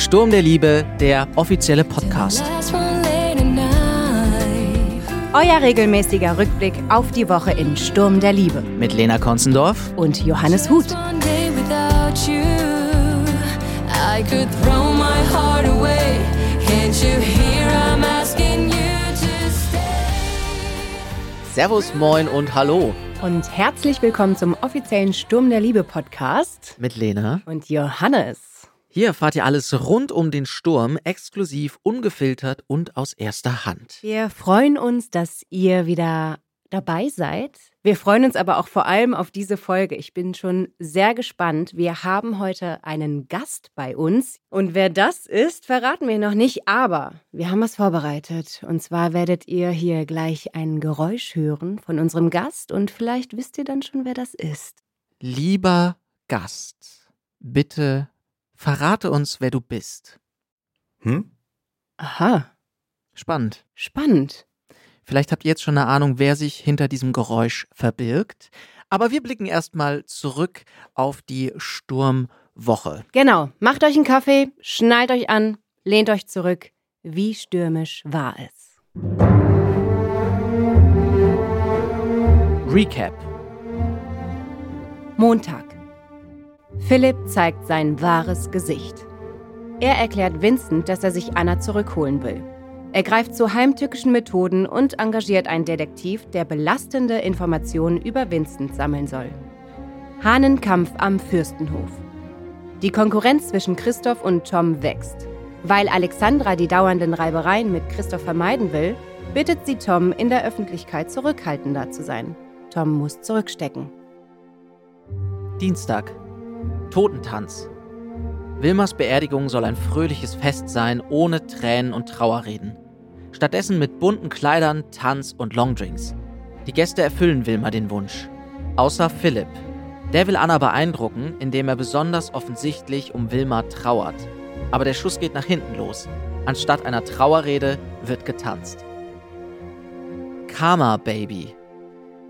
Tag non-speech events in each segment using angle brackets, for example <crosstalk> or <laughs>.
Sturm der Liebe, der offizielle Podcast. Euer regelmäßiger Rückblick auf die Woche in Sturm der Liebe. Mit Lena Konzendorf. Und Johannes Huth. Servus, moin und hallo. Und herzlich willkommen zum offiziellen Sturm der Liebe Podcast. Mit Lena. Und Johannes. Hier erfahrt ihr alles rund um den Sturm, exklusiv, ungefiltert und aus erster Hand. Wir freuen uns, dass ihr wieder dabei seid. Wir freuen uns aber auch vor allem auf diese Folge. Ich bin schon sehr gespannt. Wir haben heute einen Gast bei uns. Und wer das ist, verraten wir noch nicht. Aber wir haben was vorbereitet. Und zwar werdet ihr hier gleich ein Geräusch hören von unserem Gast. Und vielleicht wisst ihr dann schon, wer das ist. Lieber Gast, bitte verrate uns, wer du bist. Hm? Aha, Spannend. spannend. Vielleicht habt ihr jetzt schon eine Ahnung, wer sich hinter diesem Geräusch verbirgt. Aber wir blicken erstmal zurück auf die Sturmwoche. Genau, macht euch einen Kaffee, schnallt euch an, lehnt euch zurück. Wie stürmisch war es? Recap. Montag. Philipp zeigt sein wahres Gesicht. Er erklärt Vincent, dass er sich Anna zurückholen will. Er greift zu heimtückischen Methoden und engagiert einen Detektiv, der belastende Informationen über Vincent sammeln soll. Hahnenkampf am Fürstenhof. Die Konkurrenz zwischen Christoph und Tom wächst. Weil Alexandra die dauernden Reibereien mit Christoph vermeiden will, bittet sie Tom, in der Öffentlichkeit zurückhaltender zu sein. Tom muss zurückstecken. Dienstag. Totentanz. Wilmers Beerdigung soll ein fröhliches Fest sein, ohne Tränen und Trauerreden. Stattdessen mit bunten Kleidern, Tanz und Longdrinks. Die Gäste erfüllen Wilma den Wunsch. Außer Philipp. Der will Anna beeindrucken, indem er besonders offensichtlich um Wilma trauert. Aber der Schuss geht nach hinten los. Anstatt einer Trauerrede wird getanzt. Karma Baby.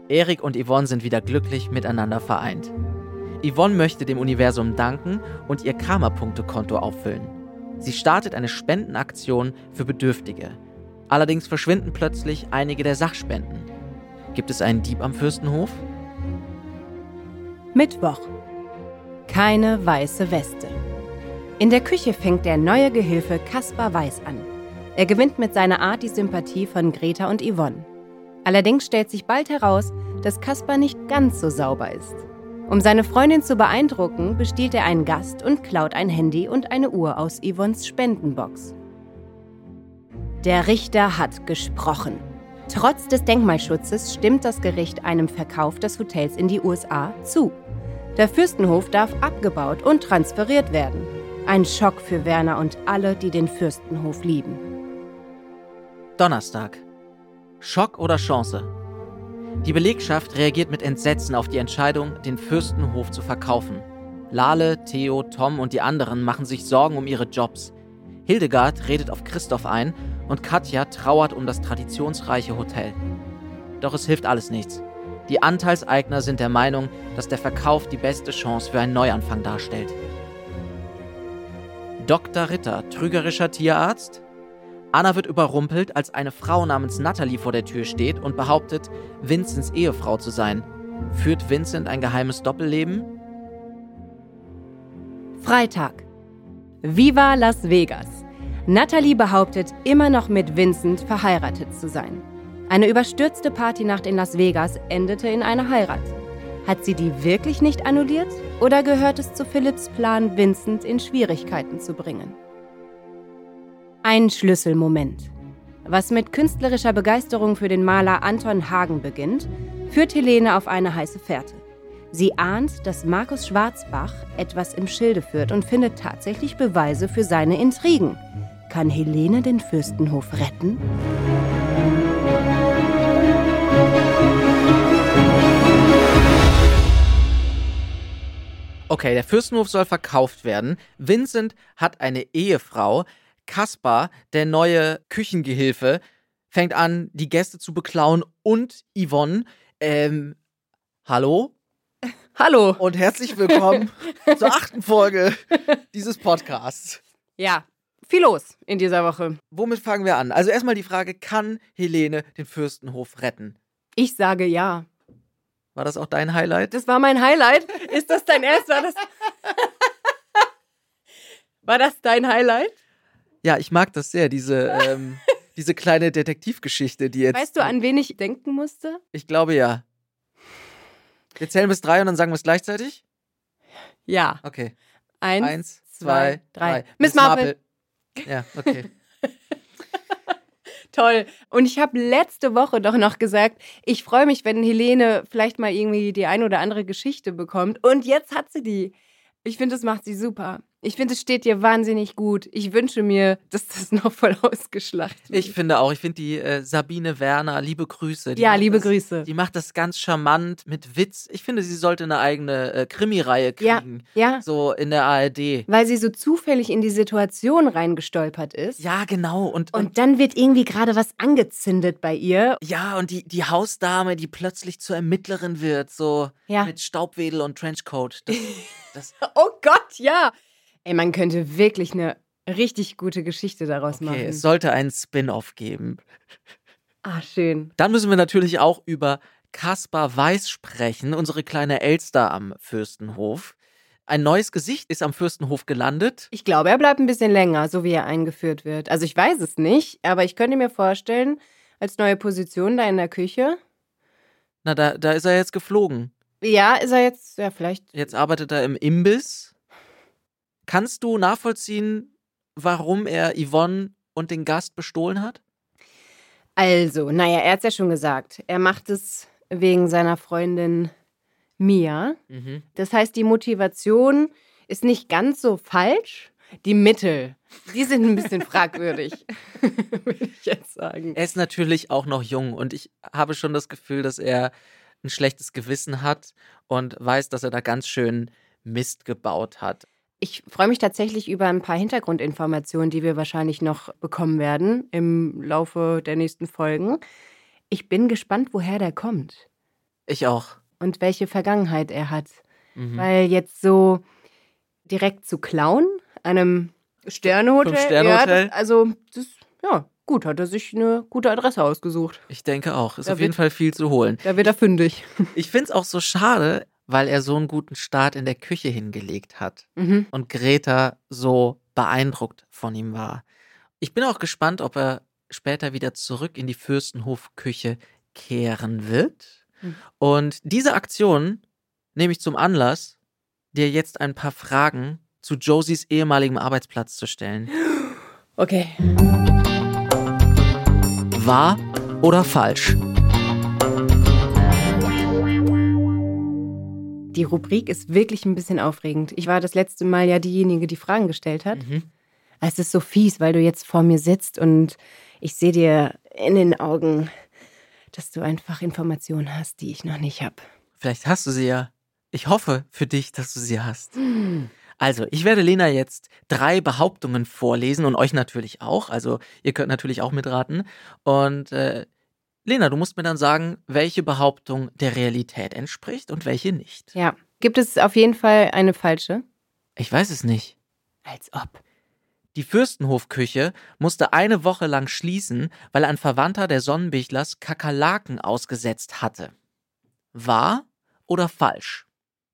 Erik und Yvonne sind wieder glücklich miteinander vereint. Yvonne möchte dem Universum danken und ihr Karma-Punkte-Konto auffüllen. Sie startet eine Spendenaktion für Bedürftige. Allerdings verschwinden plötzlich einige der Sachspenden. Gibt es einen Dieb am Fürstenhof? Mittwoch. Keine weiße Weste. In der Küche fängt der neue Gehilfe Kaspar Weiß an. Er gewinnt mit seiner Art die Sympathie von Greta und Yvonne. Allerdings stellt sich bald heraus, dass Kaspar nicht ganz so sauber ist. Um seine Freundin zu beeindrucken, bestiehlt er einen Gast und klaut ein Handy und eine Uhr aus Yvonnes Spendenbox. Der Richter hat gesprochen. Trotz des Denkmalschutzes stimmt das Gericht einem Verkauf des Hotels in die USA zu. Der Fürstenhof darf abgebaut und transferiert werden. Ein Schock für Werner und alle, die den Fürstenhof lieben. Donnerstag. Schock oder Chance? Die Belegschaft reagiert mit Entsetzen auf die Entscheidung, den Fürstenhof zu verkaufen. Lale, Theo, Tom und die anderen machen sich Sorgen um ihre Jobs. Hildegard redet auf Christoph ein und Katja trauert um das traditionsreiche Hotel. Doch es hilft alles nichts. Die Anteilseigner sind der Meinung, dass der Verkauf die beste Chance für einen Neuanfang darstellt. Dr. Ritter, trügerischer Tierarzt? Anna wird überrumpelt, als eine Frau namens Natalie vor der Tür steht und behauptet, Vincents Ehefrau zu sein. Führt Vincent ein geheimes Doppelleben? Freitag. Viva Las Vegas. Natalie behauptet, immer noch mit Vincent verheiratet zu sein. Eine überstürzte Partynacht in Las Vegas endete in einer Heirat. Hat sie die wirklich nicht annulliert? Oder gehört es zu Philipps Plan, Vincent in Schwierigkeiten zu bringen? Ein Schlüsselmoment. Was mit künstlerischer Begeisterung für den Maler Anton Hagen beginnt, führt Helene auf eine heiße Fährte. Sie ahnt, dass Markus Schwarzbach etwas im Schilde führt und findet tatsächlich Beweise für seine Intrigen. Kann Helene den Fürstenhof retten? Okay, der Fürstenhof soll verkauft werden. Vincent hat eine Ehefrau. Kaspar, der neue Küchengehilfe, fängt an, die Gäste zu beklauen. Und Yvonne, ähm, hallo? Hallo. Und herzlich willkommen <laughs> zur achten Folge dieses Podcasts. Ja, viel los in dieser Woche. Womit fangen wir an? Also erstmal die Frage, kann Helene den Fürstenhof retten? Ich sage ja. War das auch dein Highlight? Das war mein Highlight. Ist das dein erster? Das <laughs> <laughs> war das dein Highlight? Ja, ich mag das sehr, diese, ähm, <laughs> diese kleine Detektivgeschichte, die jetzt. Weißt du, an wen ich denken musste? Ich glaube ja. Wir zählen bis drei und dann sagen wir es gleichzeitig? Ja. Okay. Eins, Eins, zwei, drei. Miss Marple. Ja, okay. <laughs> Toll. Und ich habe letzte Woche doch noch gesagt, ich freue mich, wenn Helene vielleicht mal irgendwie die ein oder andere Geschichte bekommt. Und jetzt hat sie die. Ich finde, das macht sie super. Ich finde, es steht dir wahnsinnig gut. Ich wünsche mir, dass das <laughs> noch voll ausgeschlachtet wird. Ich finde auch, ich finde die äh, Sabine Werner, liebe Grüße. Die ja, liebe das, Grüße. Die macht das ganz charmant mit Witz. Ich finde, sie sollte eine eigene äh, Krimireihe Ja, kriegen. ja. So in der ARD. Weil sie so zufällig in die Situation reingestolpert ist. Ja, genau. Und, und Und dann wird irgendwie gerade was angezündet bei ihr. ja, und die, die Hausdame, die plötzlich zur Ermittlerin wird, so Ja. mit Staubwedel und Trenchcoat. Das, <laughs> das, Oh Gott, ja. Ey, man könnte wirklich eine richtig gute Geschichte daraus okay, machen. es sollte einen Spin-off geben. ah, schön. Dann müssen wir natürlich auch über Kaspar Weiß sprechen, unsere kleine Elster am Fürstenhof. Ein neues Gesicht ist am Fürstenhof gelandet. Ich glaube, er bleibt ein bisschen länger, so wie er eingeführt wird. Also ich weiß es nicht, aber ich könnte mir vorstellen, als neue Position da in der Küche. Na, da, da ist er jetzt geflogen. Ja, ist er jetzt, ja, vielleicht. Jetzt arbeitet er im Imbiss. Kannst du nachvollziehen, warum er Yvonne und den Gast bestohlen hat? Also, naja, er hat es ja schon gesagt. Er macht es wegen seiner Freundin Mia. Mhm. Das heißt, die Motivation ist nicht ganz so falsch. Die Mittel, die sind ein bisschen <laughs> fragwürdig, <laughs> würde ich jetzt sagen. Er ist natürlich auch noch jung und ich habe schon das Gefühl, dass er ein schlechtes Gewissen hat und weiß, dass er da ganz schön Mist gebaut hat. Ich freue mich tatsächlich über ein paar Hintergrundinformationen, die wir wahrscheinlich noch bekommen werden im Laufe der nächsten Folgen. Ich bin gespannt, woher der kommt Ich auch. und welche Vergangenheit er hat. Mhm. Weil jetzt so direkt zu klauen, einem Sternehotel, Fünf-Sterne-Hotel? Ja, das, also das, ja, gut, hat er sich eine gute Adresse ausgesucht. Ich denke auch. Ist Da auf jeden wird- Fall viel zu holen. Da wird er fündig. Ich finde es auch so schade, weil er so einen guten Start in der Küche hingelegt hat Mhm. und Greta so beeindruckt von ihm war. Ich bin auch gespannt, ob er später wieder zurück in die Fürstenhofküche kehren wird. Mhm. Und diese Aktion nehme ich zum Anlass, dir jetzt ein paar Fragen zu Josies ehemaligem Arbeitsplatz zu stellen. Okay. Wahr oder falsch? Die Rubrik ist wirklich ein bisschen aufregend. Ich war das letzte Mal ja diejenige, die Fragen gestellt hat. Mhm. Es ist so fies, weil du jetzt vor mir sitzt und ich sehe dir in den Augen, dass du einfach Informationen hast, die ich noch nicht habe. Vielleicht hast du sie ja. Ich hoffe für dich, dass du sie hast. Also, ich werde Lena jetzt drei Behauptungen vorlesen und euch natürlich auch. Also, ihr könnt natürlich auch mitraten. Und äh, Lena, du musst mir dann sagen, welche Behauptung der Realität entspricht und welche nicht. Ja. Gibt es auf jeden Fall eine falsche? Ich weiß es nicht. Als ob. Die Fürstenhofküche musste eine Woche lang schließen, weil ein Verwandter der Sonnenbichlers Kakerlaken ausgesetzt hatte. Wahr oder falsch?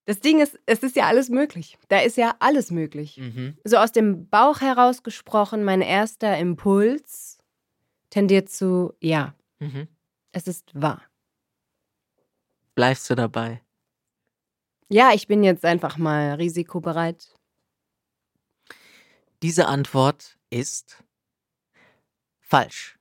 Das Ding ist, es ist ja alles möglich. Da ist ja alles möglich. Mhm. So aus dem Bauch heraus gesprochen, mein erster Impuls tendiert zu ja. Mhm. Es ist wahr. Bleibst du dabei? Ja, ich bin jetzt einfach mal risikobereit. Diese Antwort ist falsch.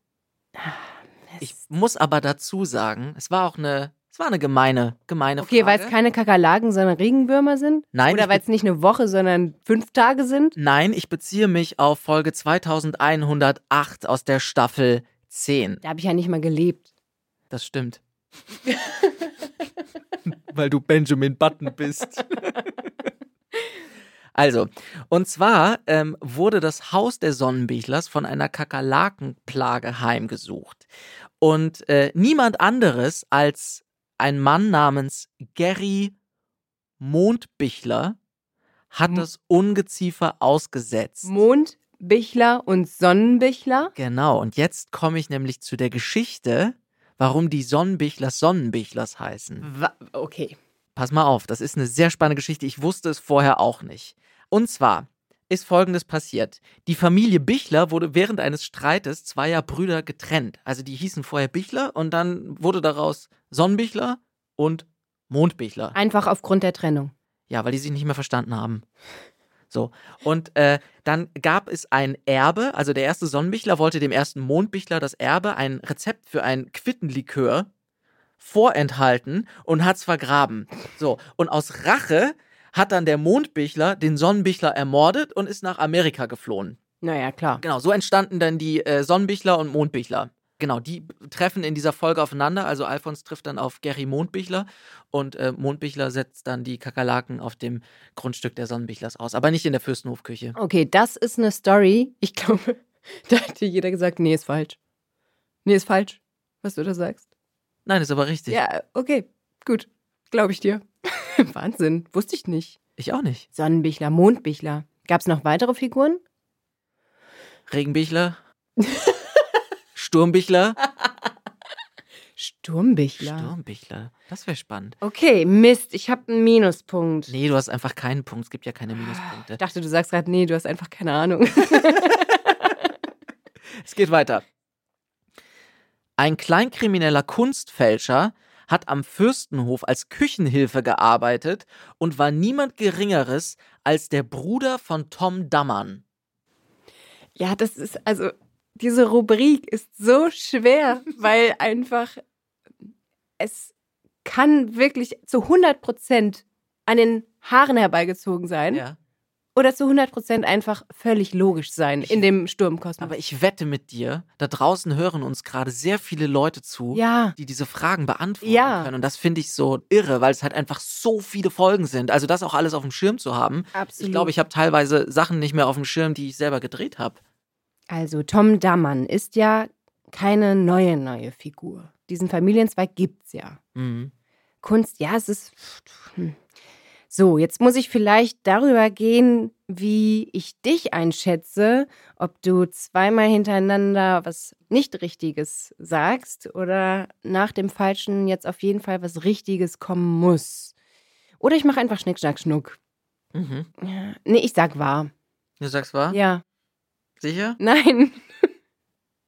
Ich muss aber dazu sagen, es war auch eine, es war eine gemeine, gemeine Okay, weil Frage. es keine Kakerlaken, sondern Regenwürmer sind? Nein, Oder weil es nicht eine Woche, sondern fünf Tage sind? Nein, ich beziehe mich auf Folge 2108 aus der Staffel 10. Da habe ich ja nicht mal gelebt. Das stimmt. <laughs> Weil du Benjamin Button bist. <laughs> Also, und zwar ähm, wurde das Haus der Sonnenbichlers von einer Kakerlakenplage heimgesucht. Und äh, niemand anderes als ein Mann namens Gary Mondbichler hat M- das Ungeziefer ausgesetzt. Mondbichler und Sonnenbichler? Genau, und jetzt komme ich nämlich zu der Geschichte, warum die Sonnenbichlers Sonnenbichlers heißen. Wa okay. Pass mal auf, das ist eine sehr spannende Geschichte. Ich wusste es vorher auch nicht. Und zwar ist Folgendes passiert. Die Familie Bichler wurde während eines Streites zweier Brüder getrennt. Also die hießen vorher Bichler und dann wurde daraus Sonnenbichler und Mondbichler. Einfach aufgrund der Trennung. Ja, weil die sich nicht mehr verstanden haben. So. Und äh, dann gab es ein Erbe, also der erste Sonnenbichler wollte dem ersten Mondbichler das Erbe, ein Rezept für ein Quittenlikör vorenthalten und hat's vergraben. So. Und aus Rache hat dann der Mondbichler den Sonnenbichler ermordet und ist nach Amerika geflohen. Naja, klar. Genau, so entstanden dann die äh, Sonnenbichler und Mondbichler. Genau, die treffen in dieser Folge aufeinander. Also Alfons trifft dann auf Gary Mondbichler und äh, Mondbichler setzt dann die Kakerlaken auf dem Grundstück der Sonnenbichlers aus. Aber nicht in der Fürstenhofküche. Okay, das ist eine Story. Ich glaube, <laughs> da hätte jeder gesagt, nee, ist falsch. Nee, ist falsch, was du da sagst. Nein, ist aber richtig. Ja, okay, gut. Glaube ich dir. <laughs> Wahnsinn, wusste ich nicht. Ich auch nicht. Sonnenbichler, Mondbichler. Gab es noch weitere Figuren? Regenbichler. <laughs> Sturmbichler. <laughs> Sturmbichler. Sturmbichler. Das wäre spannend. Okay, Mist, ich habe einen Minuspunkt. Nee, du hast einfach keinen Punkt. Es gibt ja keine Minuspunkte. Ich dachte, du sagst gerade, nee, du hast einfach keine Ahnung. <laughs> Es geht weiter. Ein kleinkrimineller Kunstfälscher hat am Fürstenhof als Küchenhilfe gearbeitet und war niemand Geringeres als der Bruder von Tom Dammern. Ja, das ist, also, diese Rubrik ist so schwer, <laughs> weil einfach es kann wirklich zu 100 Prozent an den Haaren herbeigezogen sein Ja. oder zu 100 Prozent einfach völlig logisch sein in dem Sturmkosmos. Aber ich wette mit dir, da draußen hören uns gerade sehr viele Leute zu, ja, die diese Fragen beantworten Ja. können. Und das finde ich so irre, weil es halt einfach so viele Folgen sind. Also das auch alles auf dem Schirm zu haben. absolut. Ich glaube, ich habe teilweise Sachen nicht mehr auf dem Schirm, die ich selber gedreht habe. Also Tom Dammann ist ja keine neue, neue Figur. Diesen Familienzweig gibt's ja. Mhm. Kunst, ja, es ist. hm. So, jetzt muss ich vielleicht darüber gehen, wie ich dich einschätze, ob du zweimal hintereinander was nicht Richtiges sagst oder nach dem Falschen jetzt auf jeden Fall was Richtiges kommen muss. Oder ich mache einfach Schnick, Schnack, Schnuck. Mhm. Ja. Nee, ich sag wahr. Du sagst wahr? Ja. Sicher? Nein.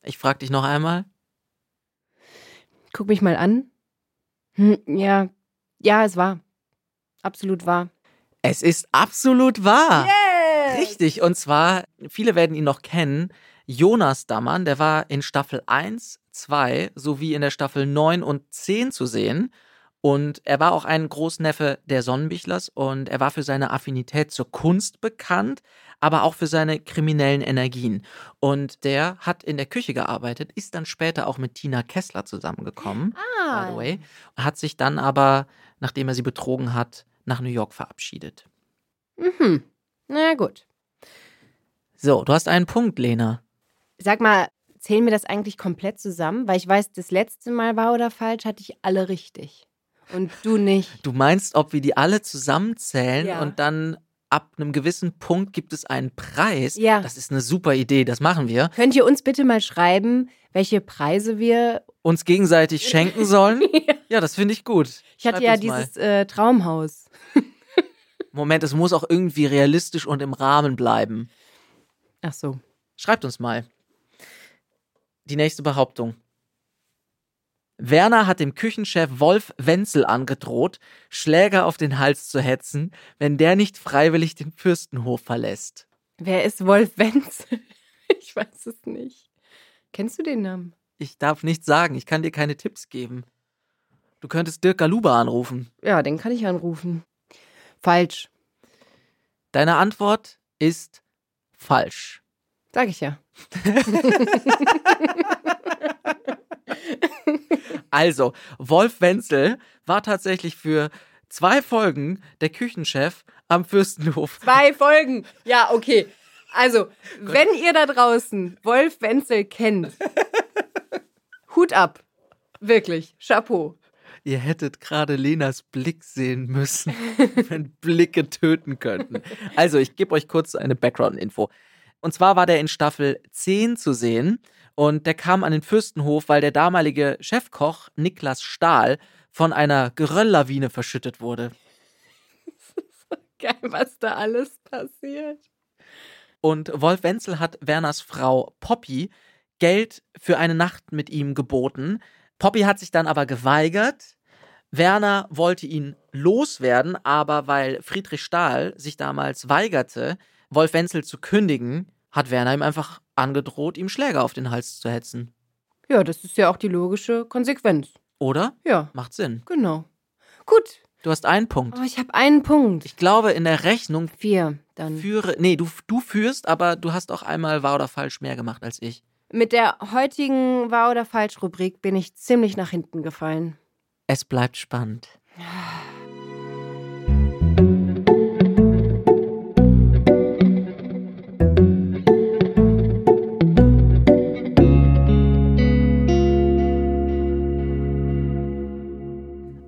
Ich frage dich noch einmal. Guck mich mal an. Hm, ja. Ja, es war. Absolut wahr. Es ist absolut wahr. Yeah! Richtig. Und zwar, viele werden ihn noch kennen. Jonas Dammann, der war in Staffel 1, 2 sowie in der Staffel 9 und 10 zu sehen. Und er war auch ein Großneffe der Sonnenbichlers und er war für seine Affinität zur Kunst bekannt, aber auch für seine kriminellen Energien. Und der hat in der Küche gearbeitet, ist dann später auch mit Tina Kessler zusammengekommen, by the way, hat sich dann aber, nachdem er sie betrogen hat, nach New York verabschiedet. Mhm. Na gut. So, du hast einen Punkt, Lena. Sag mal, zählen wir das eigentlich komplett zusammen? Weil ich weiß, das letzte Mal war oder falsch, hatte ich alle richtig. Und du nicht. Du meinst, ob wir die alle zusammenzählen Ja. und dann ab einem gewissen Punkt gibt es einen Preis? Ja. Das ist eine super Idee, das machen wir. Könnt ihr uns bitte mal schreiben, welche Preise wir. Uns gegenseitig schenken sollen? <laughs> Ja, das finde ich gut. Ich hatte Schreibt ja dieses äh, Traumhaus. <laughs> Moment, es muss auch irgendwie realistisch und im Rahmen bleiben. Ach so. Schreibt uns mal. Die nächste Behauptung. Werner hat dem Küchenchef Wolf Wenzel angedroht, Schläger auf den Hals zu hetzen, wenn der nicht freiwillig den Fürstenhof verlässt. Wer ist Wolf Wenzel? <laughs> Ich weiß es nicht. Kennst du den Namen? Ich darf nichts sagen. Ich kann dir keine Tipps geben. Du könntest Dirk Galuba anrufen. Ja, den kann ich anrufen. Falsch, Deine Antwort ist falsch. sag ich ja. <laughs> <laughs> Also, Wolf Wenzel war tatsächlich für zwei Folgen der Küchenchef am Fürstenhof. Zwei Folgen. Ja, okay. Also, wenn ihr da draußen Wolf Wenzel kennt, Hut ab. Wirklich. Chapeau. Ihr hättet gerade Lenas Blick sehen müssen, <laughs> wenn Blicke töten könnten. Also, ich gebe euch kurz eine Background-Info. Und zwar war der in Staffel 10 zu sehen und der kam an den Fürstenhof, weil der damalige Chefkoch Niklas Stahl von einer Gerölllawine verschüttet wurde. <laughs> Geil, was da alles passiert. Und Wolf Wenzel hat Werners Frau Poppy Geld für eine Nacht mit ihm geboten. Poppy hat sich dann aber geweigert. Werner wollte ihn loswerden, aber weil Friedrich Stahl sich damals weigerte, Wolf Wenzel zu kündigen, hat Werner ihm einfach angedroht, ihm Schläger auf den Hals zu hetzen. Ja, das ist ja auch die logische Konsequenz. Oder? Ja, Macht Sinn. genau. Gut, Du hast einen Punkt. aber ich habe einen Punkt. Ich glaube, in der Rechnung Vier, dann. führe. Nee, du, du führst, aber du hast auch einmal wahr oder falsch mehr gemacht als ich. Mit der heutigen Wahr- oder Falsch-Rubrik bin ich ziemlich nach hinten gefallen. Es bleibt spannend.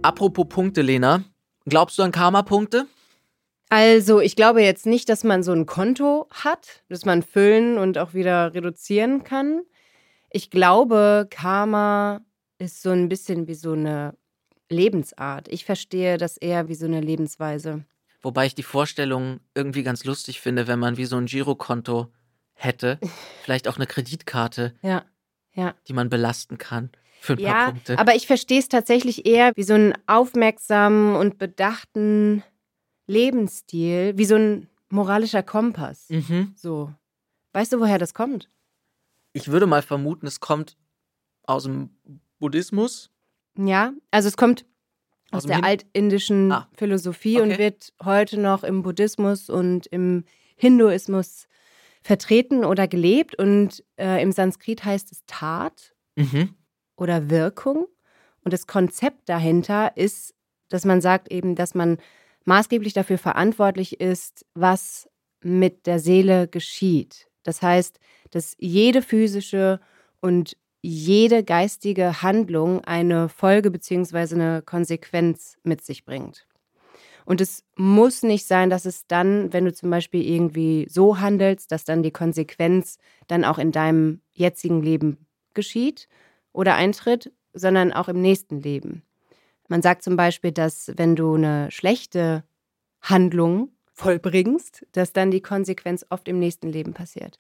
Apropos Punkte, Lena. Glaubst du an Karma-Punkte? Also, ich glaube jetzt nicht, dass man so ein Konto hat, das man füllen und auch wieder reduzieren kann. Ich glaube, Karma ist so ein bisschen wie so eine Lebensart. Ich verstehe das eher wie so eine Lebensweise. Wobei ich die Vorstellung irgendwie ganz lustig finde, wenn man wie so ein Girokonto hätte. <laughs> Vielleicht auch eine Kreditkarte, Ja, ja. die man belasten kann. Für ein paar Ja, Punkte. aber ich verstehe es tatsächlich eher wie so einen aufmerksamen und bedachten Lebensstil, wie so ein moralischer Kompass. mhm. So. Weißt du, woher das kommt? Ich würde mal vermuten, es kommt aus dem Buddhismus. Ja, also es kommt Aus aus der Hin- altindischen Ah, Philosophie und okay. wird heute noch im Buddhismus und im Hinduismus vertreten oder gelebt. Und äh, im Sanskrit heißt es Tat Mhm. Oder Wirkung. Und das Konzept dahinter ist, dass man sagt eben, dass man maßgeblich dafür verantwortlich ist, was mit der Seele geschieht. Das heißt, dass jede physische und jede geistige Handlung eine Folge bzw. eine Konsequenz mit sich bringt. Und es muss nicht sein, dass es dann, wenn du zum Beispiel irgendwie so handelst, dass dann die Konsequenz dann auch in deinem jetzigen Leben geschieht oder eintritt, sondern auch im nächsten Leben. Man sagt zum Beispiel, dass wenn du eine schlechte Handlung vollbringst, dass dann die Konsequenz oft im nächsten Leben passiert.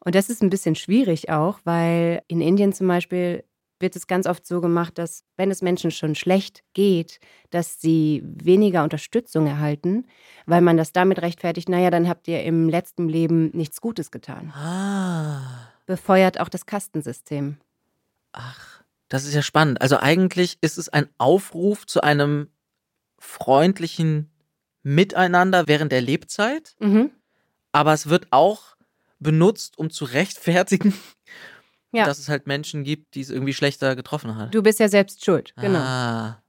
Und das ist ein bisschen schwierig auch, weil in Indien zum Beispiel wird es ganz oft so gemacht, dass wenn es Menschen schon schlecht geht, dass sie weniger Unterstützung erhalten, weil man das damit rechtfertigt, naja, dann habt ihr im letzten Leben nichts Gutes getan. Ah. Befeuert auch das Kastensystem. Ach, das ist ja spannend. Also eigentlich ist es ein Aufruf zu einem freundlichen Miteinander während der Lebzeit, Mhm. aber es wird auch benutzt, um zu rechtfertigen, <laughs> Ja. dass es halt Menschen gibt, die es irgendwie schlechter getroffen hat. Du bist ja selbst schuld. Genau. Ah,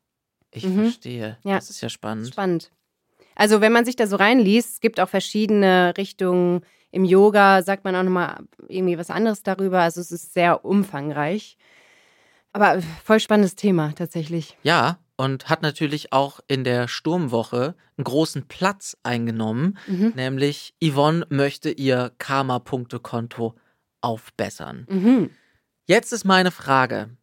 ich Mhm. verstehe. Ja. Das ist ja spannend. Spannend. Also wenn man sich da so reinliest, es gibt auch verschiedene Richtungen. Im Yoga sagt man auch nochmal irgendwie was anderes darüber. Also es ist sehr umfangreich. Aber voll spannendes Thema tatsächlich. Ja, und hat natürlich auch in der Sturmwoche einen großen Platz eingenommen, Mhm. nämlich Yvonne möchte ihr Karma-Punkte-Konto aufbessern. Mhm. Jetzt ist meine Frage,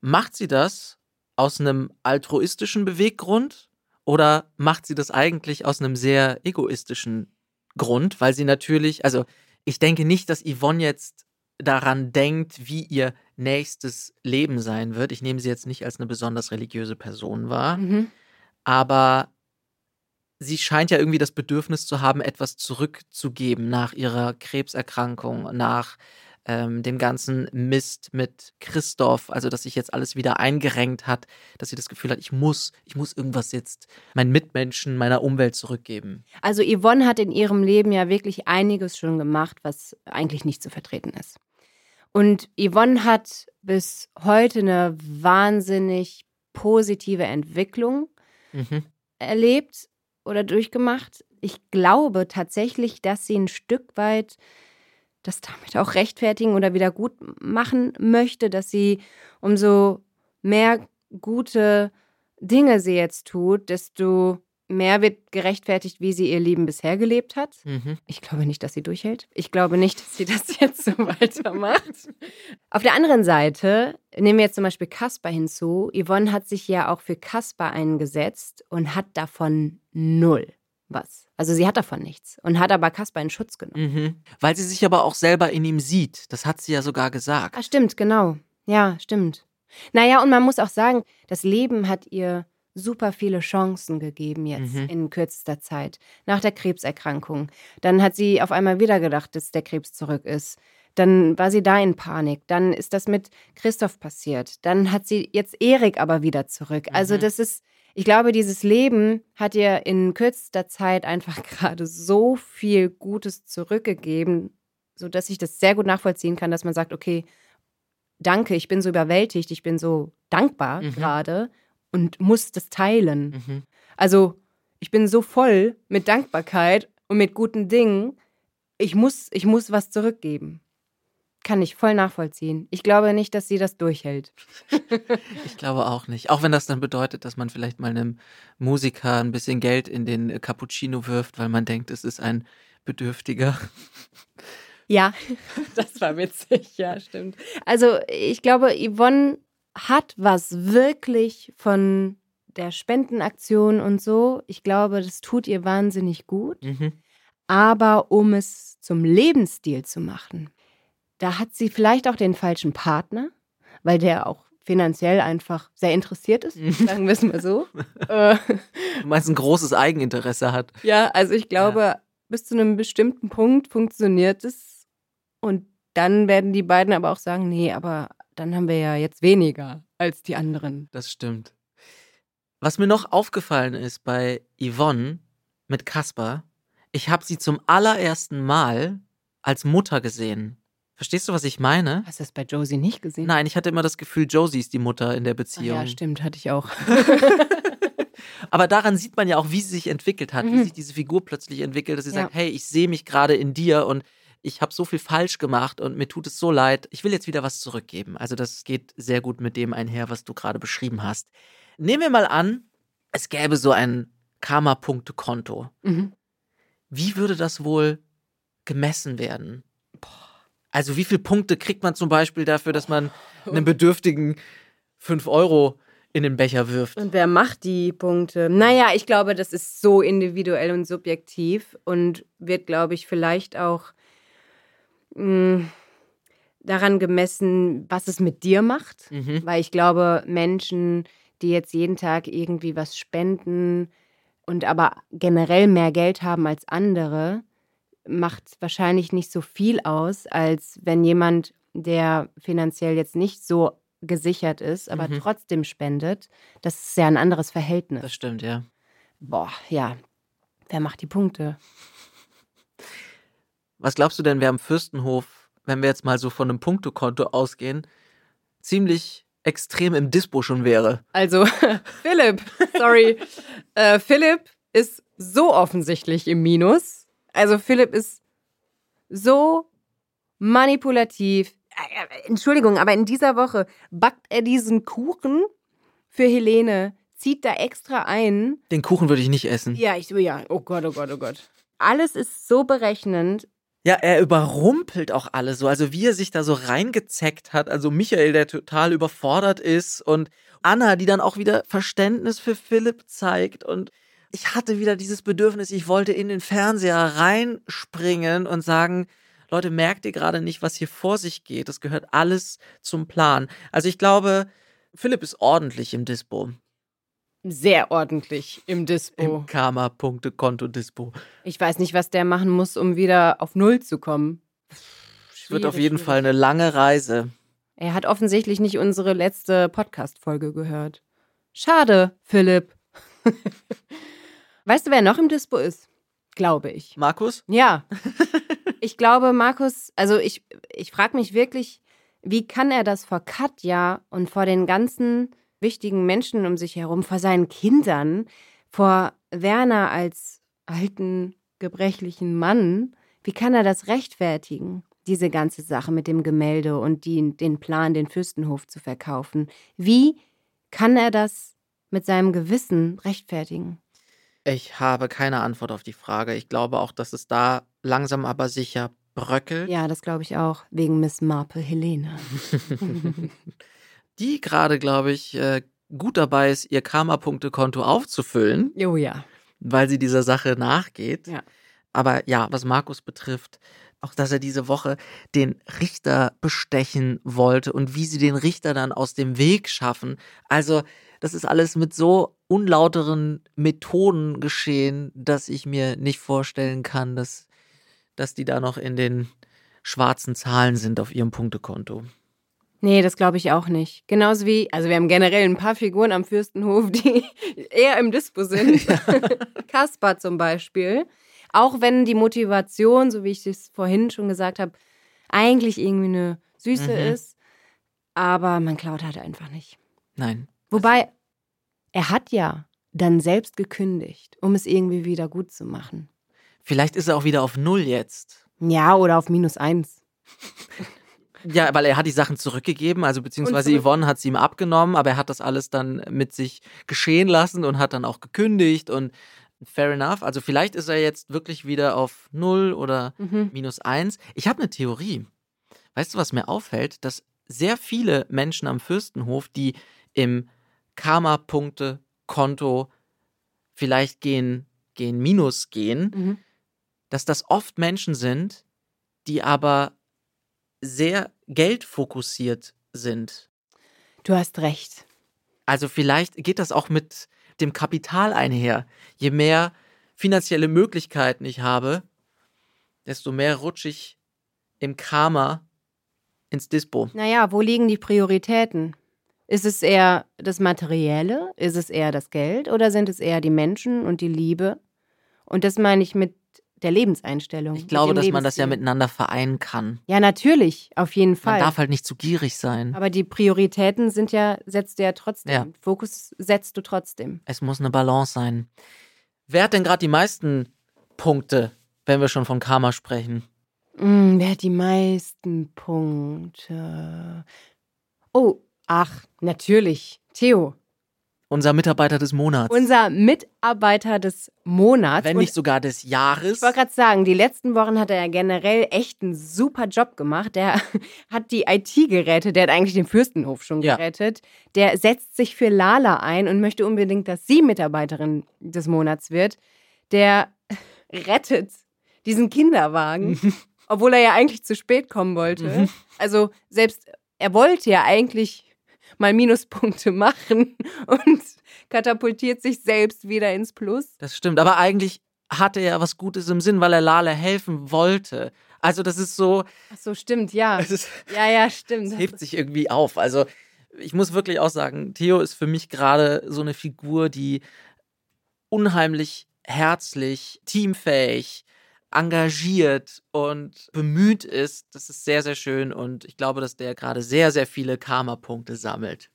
macht sie das aus einem altruistischen Beweggrund oder macht sie das eigentlich aus einem sehr egoistischen Grund, weil sie natürlich, also ich denke nicht, dass Yvonne jetzt daran denkt, wie ihr nächstes Leben sein wird. Ich nehme sie jetzt nicht als eine besonders religiöse Person wahr, Mhm. aber sie scheint ja irgendwie das Bedürfnis zu haben, etwas zurückzugeben nach ihrer Krebserkrankung, nach ähm, dem ganzen Mist mit Christoph, also dass sich jetzt alles wieder eingerenkt hat, dass sie das Gefühl hat, ich muss, ich muss irgendwas jetzt meinen Mitmenschen, meiner Umwelt zurückgeben. Also Yvonne hat in ihrem Leben ja wirklich einiges schon gemacht, was eigentlich nicht zu vertreten ist. Und Yvonne hat bis heute eine wahnsinnig positive Entwicklung Mhm. erlebt oder durchgemacht. Ich glaube tatsächlich, dass sie ein Stück weit das damit auch rechtfertigen oder wieder gut machen möchte, dass sie umso mehr gute Dinge sie jetzt tut, desto mehr wird gerechtfertigt, wie sie ihr Leben bisher gelebt hat. Mhm. Ich glaube nicht, dass sie durchhält. Ich glaube nicht, dass sie das <laughs> jetzt so weitermacht. Auf der anderen Seite nehmen wir jetzt zum Beispiel Kasper hinzu. Yvonne hat sich ja auch für Kasper eingesetzt und hat davon null was. Also sie hat davon nichts und hat aber Kasper in Schutz genommen. Mhm. Weil sie sich aber auch selber in ihm sieht. Das hat sie ja sogar gesagt. Ah, stimmt, genau. Ja, stimmt. Naja, und man muss auch sagen, das Leben hat ihr super viele Chancen gegeben jetzt Mhm. in kürzester Zeit. Nach der Krebserkrankung. Dann hat sie auf einmal wieder gedacht, dass der Krebs zurück ist. Dann war sie da in Panik. Dann ist das mit Christoph passiert. Dann hat sie jetzt Erik aber wieder zurück. Also Mhm. das ist, ich glaube, dieses Leben hat ihr in kürzester Zeit einfach <laughs> gerade so viel Gutes zurückgegeben, sodass ich das sehr gut nachvollziehen kann, dass man sagt, okay, danke, ich bin so überwältigt, ich bin so dankbar Mhm. gerade und muss das teilen. Mhm. Also ich bin so voll mit Dankbarkeit und mit guten Dingen. Ich muss, ich muss was zurückgeben. Kann ich voll nachvollziehen. Ich glaube nicht, dass sie das durchhält. <laughs> Ich glaube auch nicht. Auch wenn das dann bedeutet, dass man vielleicht mal einem Musiker ein bisschen Geld in den Cappuccino wirft, weil man denkt, es ist ein Bedürftiger. Ja, <laughs> das war witzig, ja, stimmt. Also ich glaube, Yvonne hat was wirklich von der Spendenaktion und so. Ich glaube, das tut ihr wahnsinnig gut. Mhm. Aber um es zum Lebensstil zu machen, da hat sie vielleicht auch den falschen Partner, weil der auch finanziell einfach sehr interessiert ist, Mhm. sagen wir es mal so. <laughs> äh, Du meinst, ein großes Eigeninteresse hat. ja, also ich glaube, bis zu einem bestimmten Punkt funktioniert es. Und dann werden die beiden aber auch sagen, nee, aber dann haben wir ja jetzt weniger als die anderen. Das stimmt. Was mir noch aufgefallen ist bei Yvonne mit Kaspar, ich habe sie zum allerersten Mal als Mutter gesehen. Verstehst du, was ich meine? Hast du das bei Josie nicht gesehen? Nein, ich hatte immer das Gefühl, Josie ist die Mutter in der Ach Beziehung. ja, stimmt, hatte ich auch. <laughs> Aber daran sieht man ja auch, wie sie sich entwickelt hat, wie Mhm. sich diese Figur plötzlich entwickelt, dass sie Ja. sagt, hey, ich sehe mich gerade in dir und ich habe so viel falsch gemacht und mir tut es so leid. Ich will jetzt wieder was zurückgeben. Also das geht sehr gut mit dem einher, was du gerade beschrieben hast. Nehmen wir mal an, es gäbe so ein Karma-Punkte-Konto. Mhm. Wie würde das wohl gemessen werden? Also wie viele Punkte kriegt man zum Beispiel dafür, dass man einem Bedürftigen 5 Euro in den Becher wirft? Und wer macht die Punkte? Naja, ich glaube, das ist so individuell und subjektiv und wird, glaube ich, vielleicht auch mh, daran gemessen, was es mit dir macht. Mhm. Weil ich glaube, Menschen, die jetzt jeden Tag irgendwie was spenden und aber generell mehr Geld haben als andere, macht wahrscheinlich nicht so viel aus, als wenn jemand, der finanziell jetzt nicht so gesichert ist, aber Mhm. trotzdem spendet. Das ist ja ein anderes Verhältnis. Das stimmt, ja. Boah, ja. Wer macht die Punkte? Was glaubst du denn, wer am Fürstenhof, wenn wir jetzt mal so von einem Punktekonto ausgehen, ziemlich extrem im Dispo schon wäre? Also, <laughs> Philipp, sorry. <laughs> äh, Philipp ist so offensichtlich im Minus. Also, Philipp ist so manipulativ. Äh, Entschuldigung, aber in dieser Woche backt er diesen Kuchen für Helene, zieht da extra ein. Den Kuchen würde ich nicht essen. Ja, ich so, ja, oh Gott, oh Gott, oh Gott. Alles ist so berechnend. Ja, er überrumpelt auch alle so. Also wie er sich da so reingezeckt hat. Also Michael, der total überfordert ist und Anna, die dann auch wieder Verständnis für Philipp zeigt. Und ich hatte wieder dieses Bedürfnis, ich wollte in den Fernseher reinspringen und sagen, Leute, merkt ihr gerade nicht, was hier vor sich geht? Das gehört alles zum Plan. Also ich glaube, Philipp ist ordentlich im Dispo. Sehr ordentlich im Dispo. Im Karma-Punkte-Konto-Dispo. Ich weiß nicht, was der machen muss, um wieder auf Null zu kommen. wird auf jeden schwierig. Fall eine lange Reise. Er hat offensichtlich nicht unsere letzte Podcast-Folge gehört. Schade, Philipp. <laughs> weißt du, wer noch im Dispo ist? Glaube ich. Markus? Ja. <laughs> ich glaube, Markus, also ich, ich frage mich wirklich, wie kann er das vor Katja und vor den ganzen wichtigen Menschen um sich herum, vor seinen Kindern, vor Werner als alten, gebrechlichen Mann, wie kann er das rechtfertigen? Diese ganze Sache mit dem Gemälde und die, den Plan, den Fürstenhof zu verkaufen. Wie kann er das mit seinem Gewissen rechtfertigen? Ich habe keine Antwort auf die Frage. Ich glaube auch, dass es da langsam aber sicher bröckelt. Ja, das glaube ich auch, wegen Miss Marple Helena. <laughs> Die gerade, glaube ich, äh, gut dabei ist, ihr Karma-Punkte-Konto aufzufüllen, Oh ja. weil sie dieser Sache nachgeht. Ja. Aber ja, was Markus betrifft, auch dass er diese Woche den Richter bestechen wollte und wie sie den Richter dann aus dem Weg schaffen. Also, das ist alles mit so unlauteren Methoden geschehen, dass ich mir nicht vorstellen kann, dass, dass die da noch in den schwarzen Zahlen sind auf ihrem Punktekonto. Nee, das glaube ich auch nicht. Genauso wie, also wir haben generell ein paar Figuren am Fürstenhof, die <laughs> eher im Dispo sind. <laughs> Kaspar zum Beispiel. Auch wenn die Motivation, so wie ich es vorhin schon gesagt habe, eigentlich irgendwie eine süße Mhm. ist. Aber man klaut halt einfach nicht. Nein. Wobei, er hat ja dann selbst gekündigt, um es irgendwie wieder gut zu machen. Vielleicht ist er auch wieder auf Null jetzt. Ja, oder auf minus eins. <laughs> Ja, weil er hat die Sachen zurückgegeben, also beziehungsweise zurück- Yvonne hat sie ihm abgenommen, aber er hat das alles dann mit sich geschehen lassen und hat dann auch gekündigt und fair enough. Also vielleicht ist er jetzt wirklich wieder auf Null oder Mhm. minus eins. Ich habe eine Theorie. Weißt du, was mir auffällt? Dass sehr viele Menschen am Fürstenhof, die im Karma-Punkte-Konto vielleicht gehen, gehen Minus gehen, Mhm. dass das oft Menschen sind, die aber sehr geldfokussiert sind. Du hast recht. Also vielleicht geht das auch mit dem Kapital einher. Je mehr finanzielle Möglichkeiten ich habe, desto mehr rutsche ich im Karma ins Dispo. Naja, wo liegen die Prioritäten? Ist es eher das Materielle? Ist es eher das Geld? Oder sind es eher die Menschen und die Liebe? Und das meine ich mit der Lebenseinstellung. Ich glaube, dass man das ja miteinander vereinen kann. Ja, natürlich, auf jeden Man Fall. darf halt nicht zu gierig sein. Aber die Prioritäten sind ja, setzt du ja trotzdem. Ja. Fokus setzt du trotzdem. Es muss eine Balance sein. Wer hat denn gerade die meisten Punkte, wenn wir schon von Karma sprechen? Mm, wer hat die meisten Punkte? Oh, ach, natürlich. Theo, Unser Mitarbeiter des Monats. unser Mitarbeiter des Monats. wenn Und nicht sogar des Jahres. Ich wollte gerade sagen, die letzten Wochen hat er ja generell echt einen super Job gemacht. Der <laughs> hat die IT gerettet, der hat eigentlich den Fürstenhof schon Ja. gerettet. Der setzt sich für Lala ein und möchte unbedingt, dass sie Mitarbeiterin des Monats wird. Der <laughs> rettet diesen Kinderwagen, <laughs> obwohl er ja eigentlich zu spät kommen wollte. Mhm. Also selbst er wollte ja eigentlich mal Minuspunkte machen <laughs> und katapultiert sich selbst wieder ins Plus. Das stimmt, aber eigentlich hatte er was Gutes im Sinn, weil er Lale helfen wollte. Also das ist so, Ach so, stimmt, ja. <laughs> es, ist, Ja, ja, stimmt. es hebt sich irgendwie auf. Also ich muss wirklich auch sagen, Theo ist für mich gerade so eine Figur, die unheimlich herzlich, teamfähig, engagiert und bemüht ist. Das ist sehr, sehr schön und ich glaube, dass der gerade sehr, sehr viele Karma-Punkte sammelt.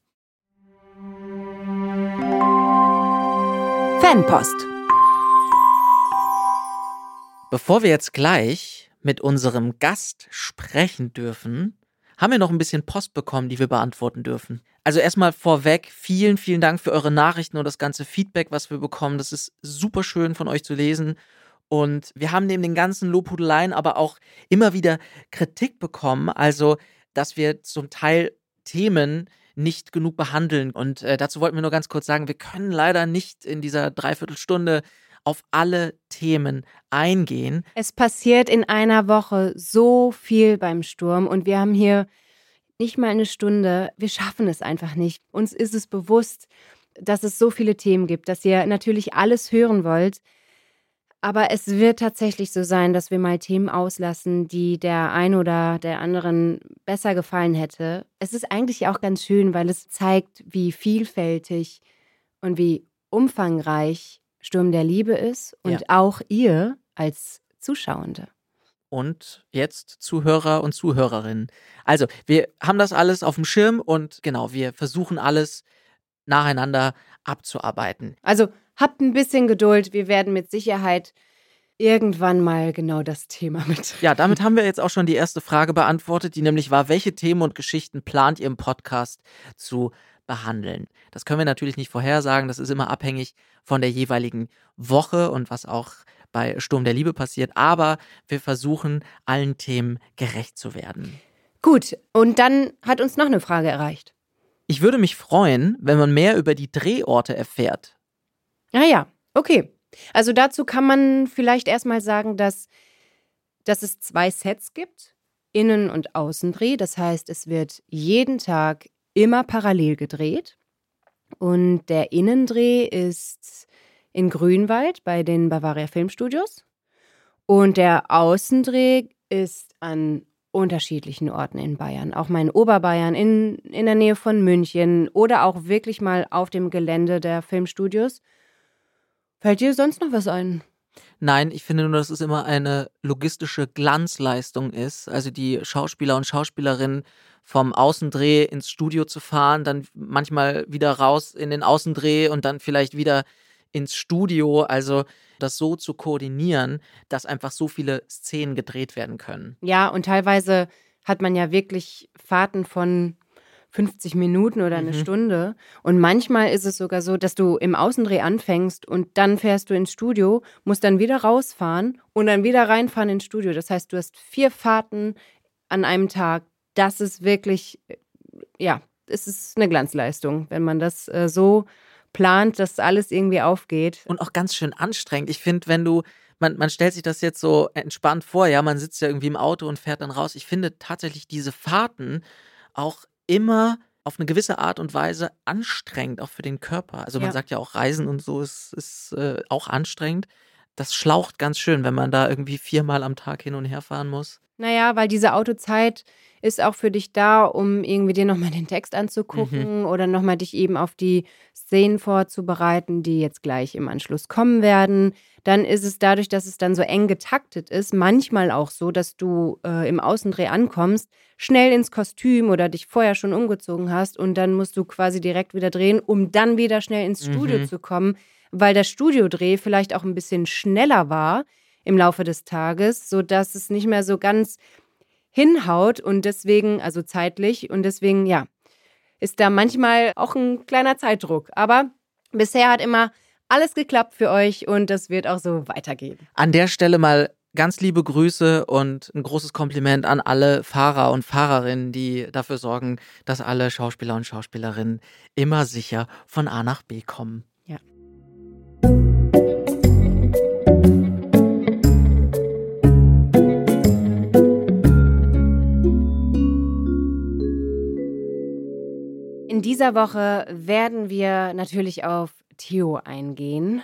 Fanpost. Bevor wir jetzt gleich mit unserem Gast sprechen dürfen, haben wir noch ein bisschen Post bekommen, die wir beantworten dürfen. Also erstmal vorweg, vielen, vielen Dank für eure Nachrichten und das ganze Feedback, was wir bekommen. Das ist super schön von euch zu lesen. Und wir haben neben den ganzen Lobhudeleien aber auch immer wieder Kritik bekommen, also dass wir zum Teil Themen nicht genug behandeln. Und äh, dazu wollten wir nur ganz kurz sagen, wir können leider nicht in dieser Dreiviertelstunde auf alle Themen eingehen. Es passiert in einer Woche so viel beim Sturm und wir haben hier nicht mal eine Stunde. Wir schaffen es einfach nicht. Uns ist es bewusst, dass es so viele Themen gibt, dass ihr natürlich alles hören wollt. Aber es wird tatsächlich so sein, dass wir mal Themen auslassen, die der einen oder der anderen besser gefallen hätte. Es ist eigentlich auch ganz schön, weil es zeigt, wie vielfältig und wie umfangreich Sturm der Liebe ist und Ja. auch ihr als Zuschauende. und jetzt Zuhörer und Zuhörerinnen. Also, wir haben das alles auf dem Schirm und genau, wir versuchen alles nacheinander abzuarbeiten. Also habt ein bisschen Geduld. Wir werden mit Sicherheit irgendwann mal genau das Thema mit. Ja, damit haben wir jetzt auch schon die erste Frage beantwortet, die nämlich war, welche Themen und Geschichten plant ihr im Podcast zu behandeln? Das können wir natürlich nicht vorhersagen, das ist immer abhängig von der jeweiligen Woche und was auch bei Sturm der Liebe passiert, aber wir versuchen allen Themen gerecht zu werden. Gut, und dann hat uns noch eine Frage erreicht. Ich würde mich freuen, wenn man mehr über die Drehorte erfährt. Ah ja, okay. Also dazu kann man vielleicht erstmal sagen, dass, dass es zwei Sets gibt, Innen- und Außendreh. Das heißt, es wird jeden Tag immer parallel gedreht. Und der Innendreh ist in Grünwald bei den Bavaria Filmstudios. Und der Außendreh ist an unterschiedlichen Orten in Bayern, auch mal in Oberbayern, in, in der Nähe von München oder auch wirklich mal auf dem Gelände der Filmstudios. Fällt dir sonst noch was ein? Nein, ich finde nur, dass es immer eine logistische Glanzleistung ist. Also die Schauspieler und Schauspielerinnen vom Außendreh ins Studio zu fahren, dann manchmal wieder raus in den Außendreh und dann vielleicht wieder ins Studio. Also das so zu koordinieren, dass einfach so viele Szenen gedreht werden können. Ja, und teilweise hat man ja wirklich Fahrten von 50 Minuten oder eine Mhm. Stunde. Und manchmal ist es sogar so, dass du im Außendreh anfängst und dann fährst du ins Studio, musst dann wieder rausfahren und dann wieder reinfahren ins Studio. Das heißt, du hast vier Fahrten an einem Tag. Das ist wirklich, äh, ja, es ist eine Glanzleistung, wenn man das äh, so plant, dass alles irgendwie aufgeht. Und auch ganz schön anstrengend. Ich finde, wenn du, man, man stellt sich das jetzt so entspannt vor, ja, man sitzt ja irgendwie im Auto und fährt dann raus. Ich finde tatsächlich diese Fahrten auch immer auf eine gewisse Art und Weise anstrengend, auch für den Körper. Also man Ja. sagt ja auch, Reisen und so ist, ist äh, auch anstrengend. Das schlaucht ganz schön, wenn man da irgendwie viermal am Tag hin und her fahren muss. Naja, weil diese Autozeit ist auch für dich da, um irgendwie dir nochmal den Text anzugucken oder nochmal dich eben auf die Szenen vorzubereiten, die jetzt gleich im Anschluss kommen werden. Dann ist es dadurch, dass es dann so eng getaktet ist, manchmal auch so, dass du äh, im Außendreh ankommst, schnell ins Kostüm oder dich vorher schon umgezogen hast und dann musst du quasi direkt wieder drehen, um dann wieder schnell ins Studio Mhm. zu kommen, weil der Studiodreh vielleicht auch ein bisschen schneller war im Laufe des Tages, sodass es nicht mehr so ganz hinhaut und deswegen, also zeitlich, und deswegen, ja, ist da manchmal auch ein kleiner Zeitdruck. Aber bisher hat immer alles geklappt für euch und das wird auch so weitergehen. An der Stelle mal ganz liebe Grüße und ein großes Kompliment an alle Fahrer und Fahrerinnen, die dafür sorgen, dass alle Schauspieler und Schauspielerinnen immer sicher von A nach B kommen. Ja. Dieser Woche werden wir natürlich auf Theo eingehen.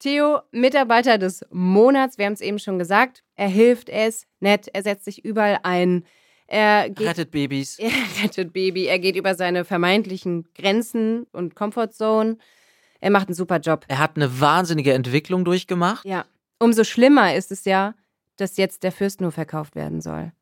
Theo, Mitarbeiter des Monats, wir haben es eben schon gesagt. Er hilft, er ist nett, er setzt sich überall ein. Er geht Rettet Babys. <laughs> er rettet Baby. Er geht über seine vermeintlichen Grenzen und Comfortzone. Er macht einen super Job. Er hat eine wahnsinnige Entwicklung durchgemacht. Ja. Umso schlimmer ist es ja, dass jetzt der Fürst nur verkauft werden soll.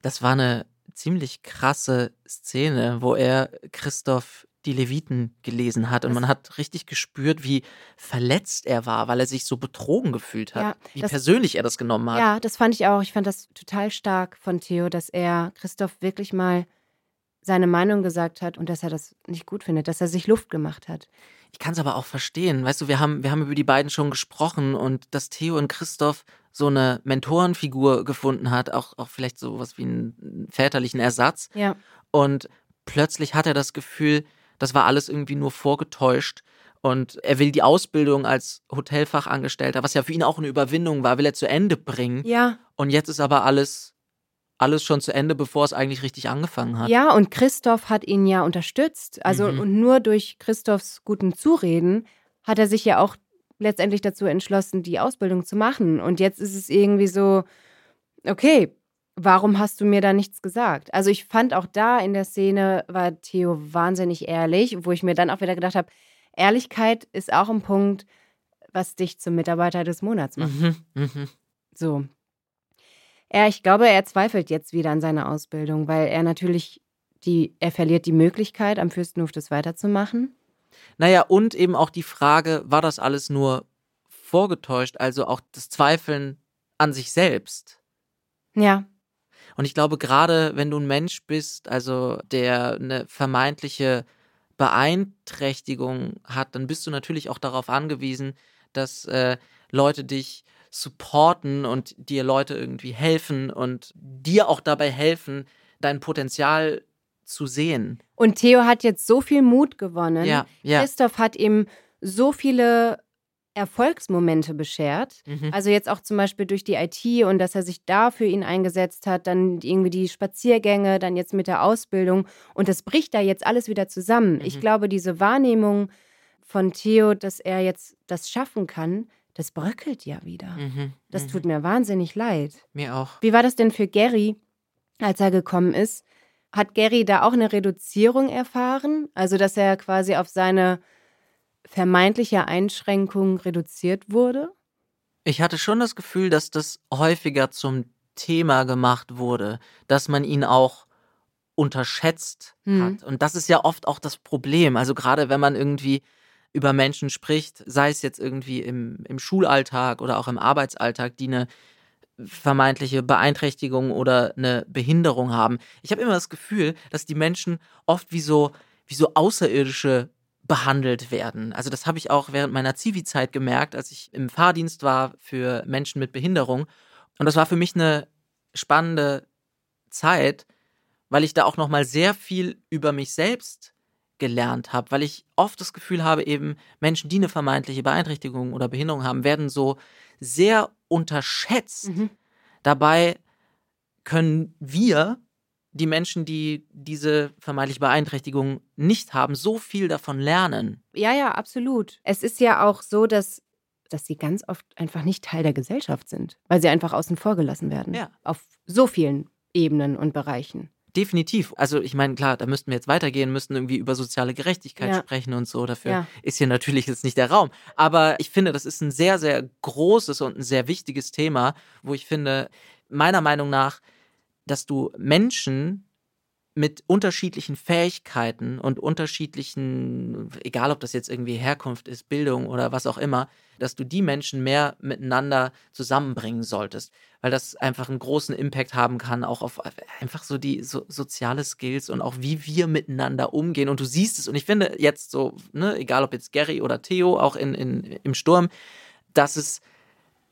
Das war eine ziemlich krasse Szene, wo er Christoph die Leviten gelesen hat und man hat richtig gespürt, wie verletzt er war, weil er sich so betrogen gefühlt hat, Ja, wie das- persönlich er das genommen hat. Ja, das fand ich auch. Ich fand das total stark von Theo, dass er Christoph wirklich mal seine Meinung gesagt hat und dass er das nicht gut findet, dass er sich Luft gemacht hat. Ich kann es aber auch verstehen. Weißt du, wir haben, wir haben über die beiden schon gesprochen und dass Theo und Christoph so eine Mentorenfigur gefunden hat, auch, auch vielleicht so was wie einen väterlichen Ersatz. Ja. Und plötzlich hat er das Gefühl, das war alles irgendwie nur vorgetäuscht. Und er will die Ausbildung als Hotelfachangestellter, was ja für ihn auch eine Überwindung war, will er zu Ende bringen. Ja, Und jetzt ist aber alles, alles schon zu Ende, bevor es eigentlich richtig angefangen hat. ja, und Christoph hat ihn ja unterstützt. Also Mhm. und nur durch Christophs guten Zureden hat er sich ja auch letztendlich dazu entschlossen, die Ausbildung zu machen. Und jetzt ist es irgendwie so, okay, warum hast du mir da nichts gesagt? Also ich fand auch da in der Szene war Theo wahnsinnig ehrlich, wo ich mir dann auch wieder gedacht habe, Ehrlichkeit ist auch ein Punkt, was dich zum Mitarbeiter des Monats macht. Mhm, mhm. So. Er, ich glaube, er zweifelt jetzt wieder an seiner Ausbildung, weil er natürlich die, er verliert die Möglichkeit, am Fürstenhof das weiterzumachen. Naja, und eben auch die Frage, war das alles nur vorgetäuscht? Also auch das Zweifeln an sich selbst. Ja. Und ich glaube, gerade wenn du ein Mensch bist, also der eine vermeintliche Beeinträchtigung hat, dann bist du natürlich auch darauf angewiesen, dass äh, Leute dich supporten und dir Leute irgendwie helfen und dir auch dabei helfen, dein Potenzial zu sehen. Und Theo hat jetzt so viel Mut gewonnen. Ja, ja. Christoph hat ihm so viele Erfolgsmomente beschert. Mhm. Also jetzt auch zum Beispiel durch die IT und dass er sich da für ihn eingesetzt hat, dann irgendwie die Spaziergänge, dann jetzt mit der Ausbildung. Und das bricht da jetzt alles wieder zusammen. Ich Mhm. glaube, diese Wahrnehmung von Theo, dass er jetzt das schaffen kann, das bröckelt ja wieder. Mhm. Das mhm. tut mir wahnsinnig leid. mir auch. Wie war das denn für Gary, als er gekommen ist? Hat Gary da auch eine Reduzierung erfahren? Also, dass er quasi auf seine vermeintliche Einschränkung reduziert wurde? Ich hatte schon das Gefühl, dass das häufiger zum Thema gemacht wurde, dass man ihn auch unterschätzt Mhm. hat. Und das ist ja oft auch das Problem. Also gerade wenn man irgendwie über Menschen spricht, sei es jetzt irgendwie im, im Schulalltag oder auch im Arbeitsalltag, die eine vermeintliche Beeinträchtigung oder eine Behinderung haben. Ich habe immer das Gefühl, dass die Menschen oft wie so, wie so Außerirdische behandelt werden. Also das habe ich auch während meiner Zivi-Zeit gemerkt, als ich im Fahrdienst war für Menschen mit Behinderung. Und das war für mich eine spannende Zeit, weil ich da auch noch mal sehr viel über mich selbst gelernt habe, weil ich oft das Gefühl habe, eben Menschen, die eine vermeintliche Beeinträchtigung oder Behinderung haben, werden so sehr unterschätzt. Mhm. Dabei können wir, die Menschen, die diese vermeintliche Beeinträchtigung nicht haben, so viel davon lernen. Ja, ja, absolut. Es ist ja auch so, dass, dass sie ganz oft einfach nicht Teil der Gesellschaft sind, weil sie einfach außen vor gelassen werden. Ja. Auf so vielen Ebenen und Bereichen. Definitiv. Also ich meine, klar, da müssten wir jetzt weitergehen, müssten irgendwie über soziale Gerechtigkeit Ja. sprechen und so. Dafür Ja. ist hier natürlich jetzt nicht der Raum. Aber ich finde, das ist ein sehr, sehr großes und ein sehr wichtiges Thema, wo ich finde, meiner Meinung nach, dass du Menschen mit unterschiedlichen Fähigkeiten und unterschiedlichen, egal ob das jetzt irgendwie Herkunft ist, Bildung oder was auch immer, dass du die Menschen mehr miteinander zusammenbringen solltest, weil das einfach einen großen Impact haben kann, auch auf einfach so die so, soziale Skills und auch wie wir miteinander umgehen. Und du siehst es, und ich finde jetzt so, ne, egal ob jetzt Gary oder Theo, auch in, in, im Sturm, dass es,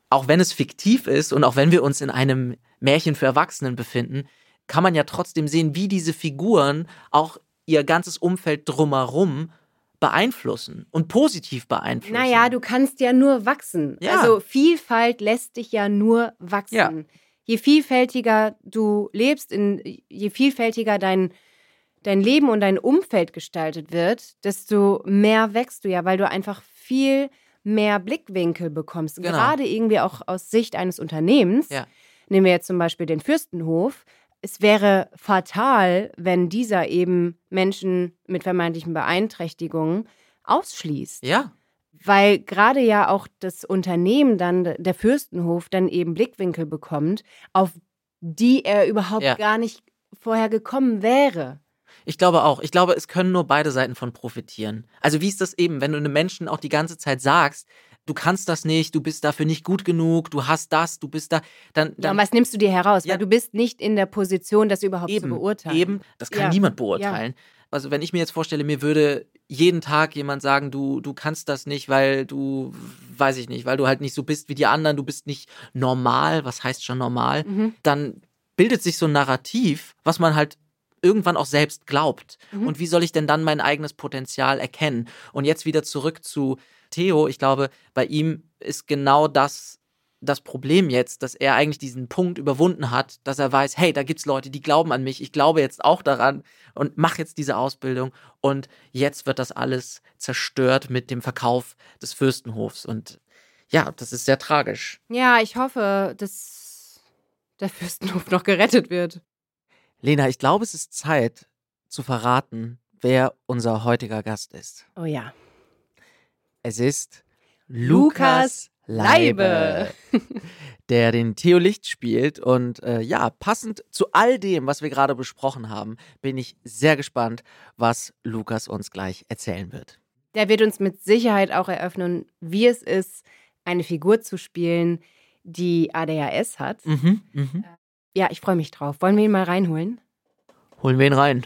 auch wenn es fiktiv ist und auch wenn wir uns in einem Märchen für Erwachsenen befinden, kann man ja trotzdem sehen, wie diese Figuren auch ihr ganzes Umfeld drumherum beeinflussen und positiv beeinflussen. Naja, du kannst ja nur wachsen. Ja. Also Vielfalt lässt dich ja nur wachsen. Ja. Je vielfältiger du lebst, in, je vielfältiger dein, dein Leben und dein Umfeld gestaltet wird, desto mehr wächst du ja, weil du einfach viel mehr Blickwinkel bekommst. Genau. Gerade irgendwie auch aus Sicht eines Unternehmens. Ja. Nehmen wir jetzt zum Beispiel den Fürstenhof. Es wäre fatal, wenn dieser eben Menschen mit vermeintlichen Beeinträchtigungen ausschließt Ja, weil gerade ja auch das Unternehmen dann, der Fürstenhof, dann eben Blickwinkel bekommt, auf die er überhaupt Ja. gar nicht vorher gekommen wäre. ich glaube auch. Ich glaube, es können nur beide Seiten von profitieren. Also wie ist das eben, wenn du einem Menschen auch die ganze Zeit sagst, du kannst das nicht, du bist dafür nicht gut genug, du hast das, du bist da, dann, Ja, dann und was nimmst du dir heraus? Ja. Weil du bist nicht in der Position, das überhaupt eben, zu beurteilen. Eben, das kann Ja. niemand beurteilen. Also wenn ich mir jetzt vorstelle, mir würde jeden Tag jemand sagen, du, du kannst das nicht, weil du, weiß ich nicht, weil du halt nicht so bist wie die anderen, du bist nicht normal, was heißt schon normal, Mhm. dann bildet sich so ein Narrativ, was man halt irgendwann auch selbst glaubt. Mhm. Und wie soll ich denn dann mein eigenes Potenzial erkennen? Und jetzt wieder zurück zu Theo. Ich glaube, bei ihm ist genau das das Problem jetzt, dass er eigentlich diesen Punkt überwunden hat, dass er weiß, hey, da gibt's Leute, die glauben an mich, ich glaube jetzt auch daran und mache jetzt diese Ausbildung und jetzt wird das alles zerstört mit dem Verkauf des Fürstenhofs und ja, das ist sehr tragisch. Ja, ich hoffe, dass der Fürstenhof noch gerettet wird. Lena, ich glaube, es ist Zeit zu verraten, wer unser heutiger Gast ist. Oh ja. Es ist Lukas Leibe. der den Theo Licht spielt. Und äh, ja, passend zu all dem, was wir gerade besprochen haben, bin ich sehr gespannt, was Lukas uns gleich erzählen wird. Der wird uns mit Sicherheit auch eröffnen, wie es ist, eine Figur zu spielen, die ADHS hat. Mhm, mhm. Ja, ich freue mich drauf. Wollen wir ihn mal reinholen? Holen wir ihn rein.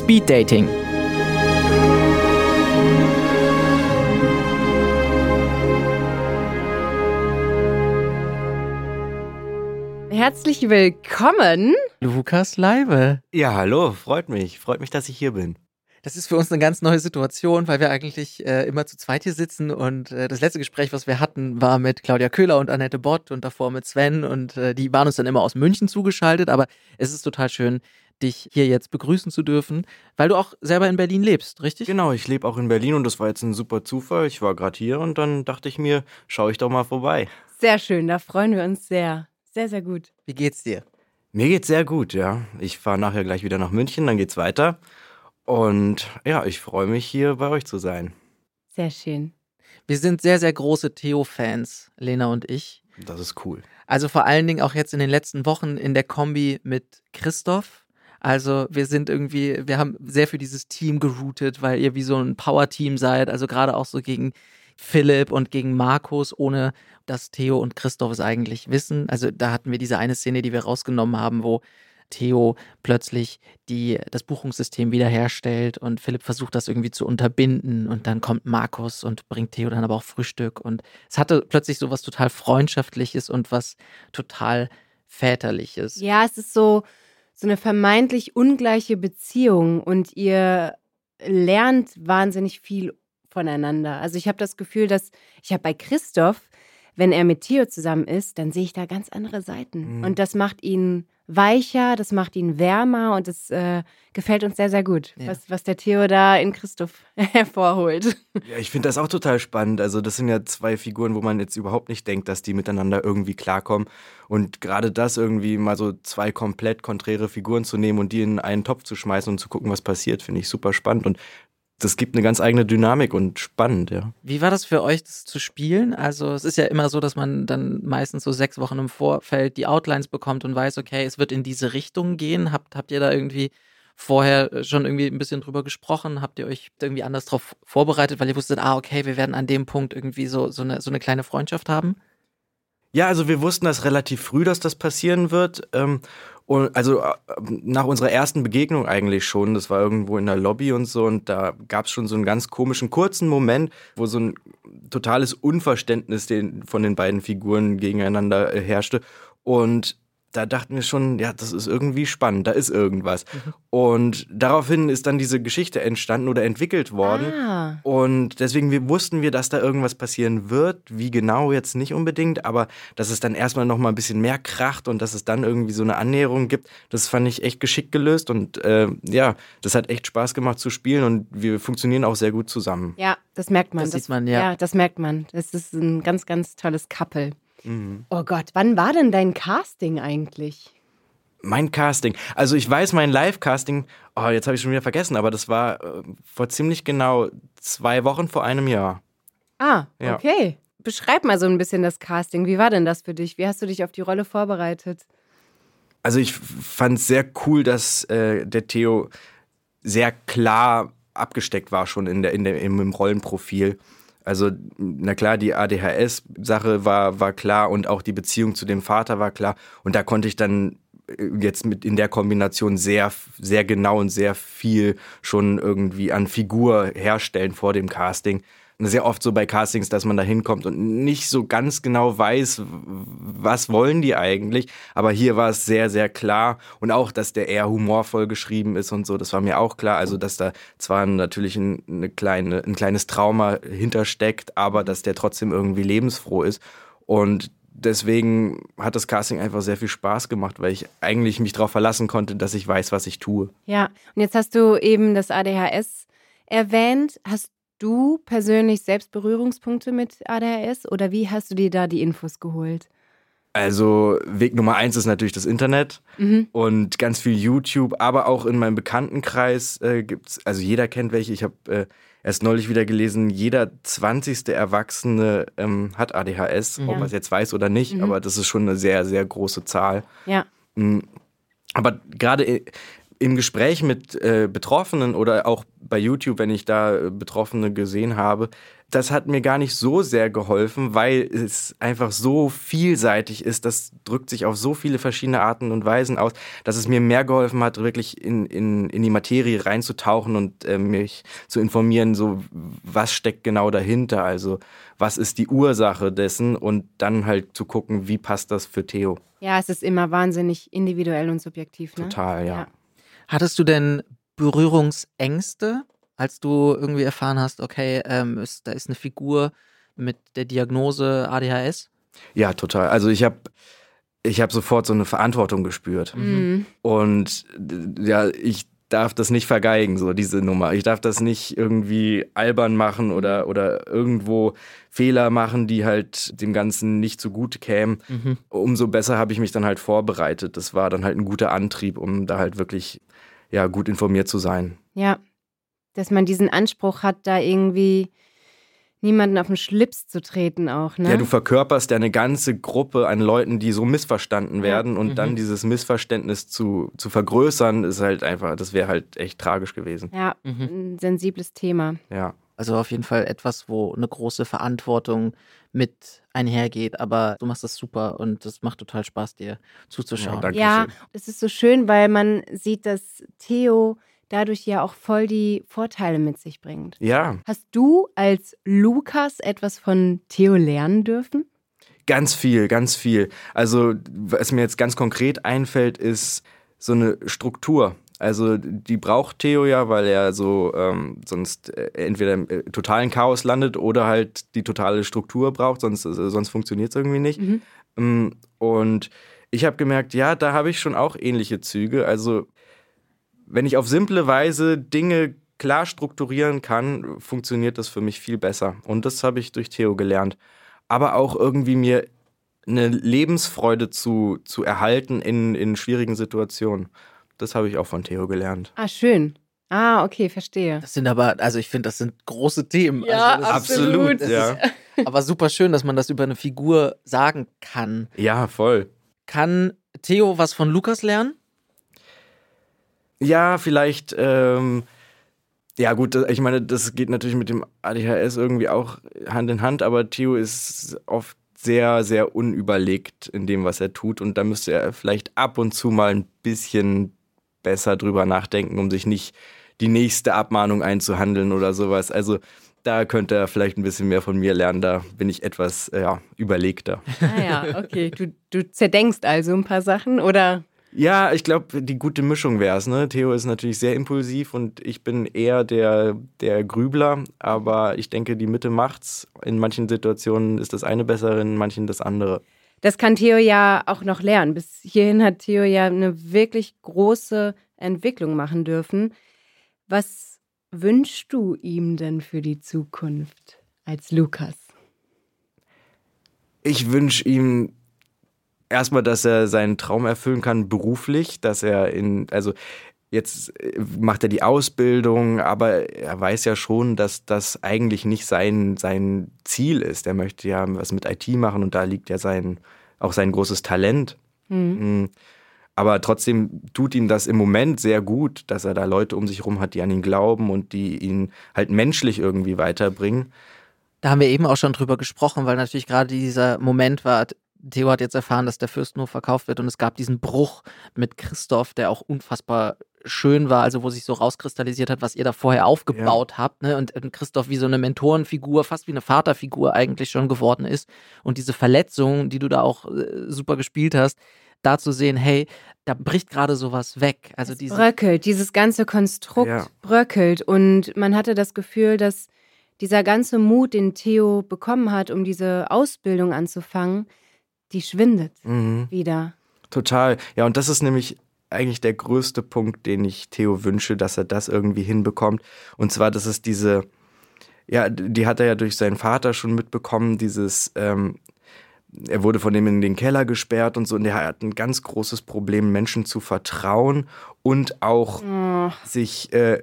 Speed Dating. Herzlich willkommen. Lukas Leibe. Ja, hallo, freut mich. Freut mich, dass ich hier bin. Das ist für uns eine ganz neue Situation, weil wir eigentlich äh, immer zu zweit hier sitzen und äh, das letzte Gespräch, was wir hatten, war mit Claudia Köhler und Annette Bott und davor mit Sven und äh, die waren uns dann immer aus München zugeschaltet, aber es ist total schön, dich hier jetzt begrüßen zu dürfen, weil du auch selber in Berlin lebst, richtig? Genau, ich lebe auch in Berlin und das war jetzt ein super Zufall. Ich war gerade hier und dann dachte ich mir, schaue ich doch mal vorbei. Sehr schön, da freuen wir uns sehr. Sehr, sehr gut. Wie geht's dir? Mir geht's sehr gut, ja. Ich fahre nachher gleich wieder nach München, dann geht's weiter. Und ja, ich freue mich hier bei euch zu sein. Sehr schön. Wir sind sehr, sehr große Theo-Fans, Lena und ich. Das ist cool. Also vor allen Dingen auch jetzt in den letzten Wochen in der Kombi mit Christoph. Also wir sind irgendwie, wir haben sehr für dieses Team geroutet, weil ihr wie so ein Power-Team seid. Also gerade auch so gegen Philipp und gegen Markus, ohne dass Theo und Christoph es eigentlich wissen. Also da hatten wir diese eine Szene, die wir rausgenommen haben, wo Theo plötzlich die, das Buchungssystem wiederherstellt und Philipp versucht das irgendwie zu unterbinden und dann kommt Markus und bringt Theo dann aber auch Frühstück und es hatte plötzlich so was total Freundschaftliches und was total Väterliches. Ja, es ist so, so eine vermeintlich ungleiche Beziehung und ihr lernt wahnsinnig viel voneinander. Also ich habe das Gefühl, dass ich habe bei Christoph, wenn er mit Theo zusammen ist, dann sehe ich da ganz andere Seiten. Mhm. Und das macht ihn weicher, das macht ihn wärmer und es äh, gefällt uns sehr, sehr gut, Ja. was, was der Theo da in Christoph <laughs> hervorholt. Ja, ich finde das auch total spannend. Also, das sind ja zwei Figuren, wo man jetzt überhaupt nicht denkt, dass die miteinander irgendwie klarkommen. Und gerade das irgendwie mal so zwei komplett konträre Figuren zu nehmen und die in einen Topf zu schmeißen und zu gucken, was passiert, finde ich super spannend. Und das gibt eine ganz eigene Dynamik und spannend, ja. Wie war das für euch, das zu spielen? Also es ist ja immer so, dass man dann meistens so sechs Wochen im Vorfeld die Outlines bekommt und weiß, okay, es wird in diese Richtung gehen. Habt, habt ihr da irgendwie vorher schon irgendwie ein bisschen drüber gesprochen? Habt ihr euch irgendwie anders darauf vorbereitet, weil ihr wusstet, ah, okay, wir werden an dem Punkt irgendwie so, so, eine, so eine kleine Freundschaft haben? Ja, also wir wussten das relativ früh, dass das passieren wird. Ähm, und also äh, nach unserer ersten Begegnung eigentlich schon. Das war irgendwo in der Lobby und so. Und da gab es schon so einen ganz komischen, kurzen Moment, wo so ein totales Unverständnis den, von den beiden Figuren gegeneinander äh, herrschte. Und da dachten wir schon, ja, das ist irgendwie spannend, da ist irgendwas. Und daraufhin ist dann diese Geschichte entstanden oder entwickelt worden. Ah. Und deswegen wir wussten wir, dass da irgendwas passieren wird. Wie genau jetzt nicht unbedingt, aber dass es dann erstmal noch mal ein bisschen mehr kracht und dass es dann irgendwie so eine Annäherung gibt, das fand ich echt geschickt gelöst. Und äh, ja, das hat echt Spaß gemacht zu spielen und wir funktionieren auch sehr gut zusammen. Ja, das merkt man. Das sieht man, ja. Ja, das merkt man. Das ist ein ganz, ganz tolles Couple. Mhm. Oh Gott, wann war denn dein Casting eigentlich? Mein Casting. Also ich weiß, mein Live-Casting, oh, jetzt habe ich schon wieder vergessen, aber das war äh, vor ziemlich genau zwei Wochen vor einem Jahr. Ah, Ja. okay. Beschreib mal so ein bisschen das Casting. Wie war denn das für dich? Wie hast du dich auf die Rolle vorbereitet? Also ich fand es sehr cool, dass äh, der Theo sehr klar abgesteckt war schon in der, in der, im, im Rollenprofil. Also, na klar, die ADHS-Sache war, war klar und auch die Beziehung zu dem Vater war klar. Und da konnte ich dann äh, jetzt mit in der Kombination sehr, sehr genau und sehr viel schon irgendwie an Figur herstellen vor dem Casting sehr oft so bei Castings, dass man da hinkommt und nicht so ganz genau weiß, was wollen die eigentlich. Aber hier war es sehr, sehr klar. Und auch, dass der eher humorvoll geschrieben ist und so, das war mir auch klar. Also, dass da zwar natürlich ein, eine kleine, ein kleines Trauma hintersteckt, aber dass der trotzdem irgendwie lebensfroh ist. Und deswegen hat das Casting einfach sehr viel Spaß gemacht, weil ich eigentlich mich darauf verlassen konnte, dass ich weiß, was ich tue. Ja, und jetzt hast du eben das ADHS erwähnt. Hast du persönlich selbst Berührungspunkte mit ADHS oder wie hast du dir da die Infos geholt? Also Weg Nummer eins ist natürlich das Internet mhm. und ganz viel YouTube, aber auch in meinem Bekanntenkreis äh, es, also jeder kennt welche. Ich habe äh, erst neulich wieder gelesen, jeder 20. Erwachsene ähm, hat ADHS, ja. ob man es jetzt weiß oder nicht, mhm. aber das ist schon eine sehr, sehr große Zahl. Ja. Mhm. Aber gerade äh, im Gespräch mit äh, Betroffenen oder auch bei YouTube, wenn ich da äh, Betroffene gesehen habe, das hat mir gar nicht so sehr geholfen, weil es einfach so vielseitig ist. Das drückt sich auf so viele verschiedene Arten und Weisen aus, dass es mir mehr geholfen hat, wirklich in, in, in die Materie reinzutauchen und äh, mich zu informieren, so was steckt genau dahinter. Also was ist die Ursache dessen und dann halt zu gucken, wie passt das für Theo. Ja, es ist immer wahnsinnig individuell und subjektiv. Ne? Total, ja. ja. Hattest du denn Berührungsängste, als du irgendwie erfahren hast, okay, ähm, ist, da ist eine Figur mit der Diagnose ADHS? Ja, total. Also ich habe ich hab sofort so eine Verantwortung gespürt. Mhm. Und ja, ich darf das nicht vergeigen, so diese Nummer. Ich darf das nicht irgendwie albern machen oder, oder irgendwo Fehler machen, die halt dem Ganzen nicht so gut kämen. Mhm. Umso besser habe ich mich dann halt vorbereitet. Das war dann halt ein guter Antrieb, um da halt wirklich ja, gut informiert zu sein. Ja, dass man diesen Anspruch hat, da irgendwie niemanden auf den Schlips zu treten auch, ne? Ja, du verkörperst ja eine ganze Gruppe an Leuten, die so missverstanden werden ja. und mhm. dann dieses Missverständnis zu, zu vergrößern, ist halt einfach, das wäre halt echt tragisch gewesen. Ja, mhm. ein sensibles Thema. Ja. Also auf jeden Fall etwas, wo eine große Verantwortung mit einhergeht, aber du machst das super und es macht total Spaß, dir zuzuschauen. Ja, ja, es ist so schön, weil man sieht, dass Theo dadurch ja auch voll die Vorteile mit sich bringt. Ja. Hast du als Lukas etwas von Theo lernen dürfen? Ganz viel, ganz viel. Also, was mir jetzt ganz konkret einfällt, ist so eine Struktur. Also die braucht Theo ja, weil er so ähm, sonst äh, entweder im äh, totalen Chaos landet oder halt die totale Struktur braucht, sonst, äh, sonst funktioniert es irgendwie nicht. Mhm. Ähm, und ich habe gemerkt, ja, da habe ich schon auch ähnliche Züge. Also wenn ich auf simple Weise Dinge klar strukturieren kann, funktioniert das für mich viel besser. Und das habe ich durch Theo gelernt. Aber auch irgendwie mir eine Lebensfreude zu, zu erhalten in, in schwierigen Situationen. Das habe ich auch von Theo gelernt. Ah, schön. Ah, okay, verstehe. Das sind aber, also ich finde, das sind große Themen. Ja, also absolut. ja. Ist, aber super schön, dass man das über eine Figur sagen kann. Ja, voll. Kann Theo was von Lukas lernen? Ja, vielleicht. Ähm, ja, gut, ich meine, das geht natürlich mit dem ADHS irgendwie auch Hand in Hand, aber Theo ist oft sehr, sehr unüberlegt in dem, was er tut. Und da müsste er vielleicht ab und zu mal ein bisschen besser drüber nachdenken, um sich nicht die nächste Abmahnung einzuhandeln oder sowas. Also da könnte er vielleicht ein bisschen mehr von mir lernen. Da bin ich etwas ja, überlegter. Ah ja, okay. Du, du zerdenkst also ein paar Sachen oder? Ja, ich glaube, die gute Mischung wäre es. Ne? Theo ist natürlich sehr impulsiv und ich bin eher der, der Grübler. Aber ich denke, die Mitte macht's. In manchen Situationen ist das eine bessere, in manchen das andere. Das kann Theo ja auch noch lernen. Bis hierhin hat Theo ja eine wirklich große Entwicklung machen dürfen. Was wünschst du ihm denn für die Zukunft als Lukas? Ich wünsche ihm erstmal, dass er seinen Traum erfüllen kann beruflich, dass er in, also jetzt äh, macht er die Ausbildung, aber er weiß ja schon, dass das eigentlich nicht sein, sein Ziel ist. Er möchte ja was mit IT machen und da liegt ja sein, auch sein großes Talent. Mhm. mhm. Aber trotzdem tut ihm das im Moment sehr gut, dass er da Leute um sich herum hat, die an ihn glauben und die ihn halt menschlich irgendwie weiterbringen. Da haben wir eben auch schon drüber gesprochen, weil natürlich gerade dieser Moment war, Theo hat jetzt erfahren, dass der Fürstenhof verkauft wird und es gab diesen Bruch mit Christoph, der auch unfassbar schön war, also wo sich so rauskristallisiert hat, was ihr da vorher aufgebaut ja. habt, ne? Und, und Christoph wie so eine Mentorenfigur, fast wie eine Vaterfigur eigentlich schon geworden ist. Und diese Verletzung, die du da auch äh, super gespielt hast, da zu sehen, hey, da bricht gerade sowas weg. Also es bröckelt, dieses ganze Konstrukt ja. bröckelt. Und man hatte das Gefühl, dass dieser ganze Mut, den Theo bekommen hat, um diese Ausbildung anzufangen, die schwindet mhm. wieder. Total. Ja, und das ist nämlich eigentlich der größte Punkt, den ich Theo wünsche, dass er das irgendwie hinbekommt. Und zwar, dass es diese, ja, die hat er ja durch seinen Vater schon mitbekommen, dieses, ähm, er wurde von dem in den Keller gesperrt und so, und er hat ein ganz großes Problem, Menschen zu vertrauen und auch oh. sich, äh,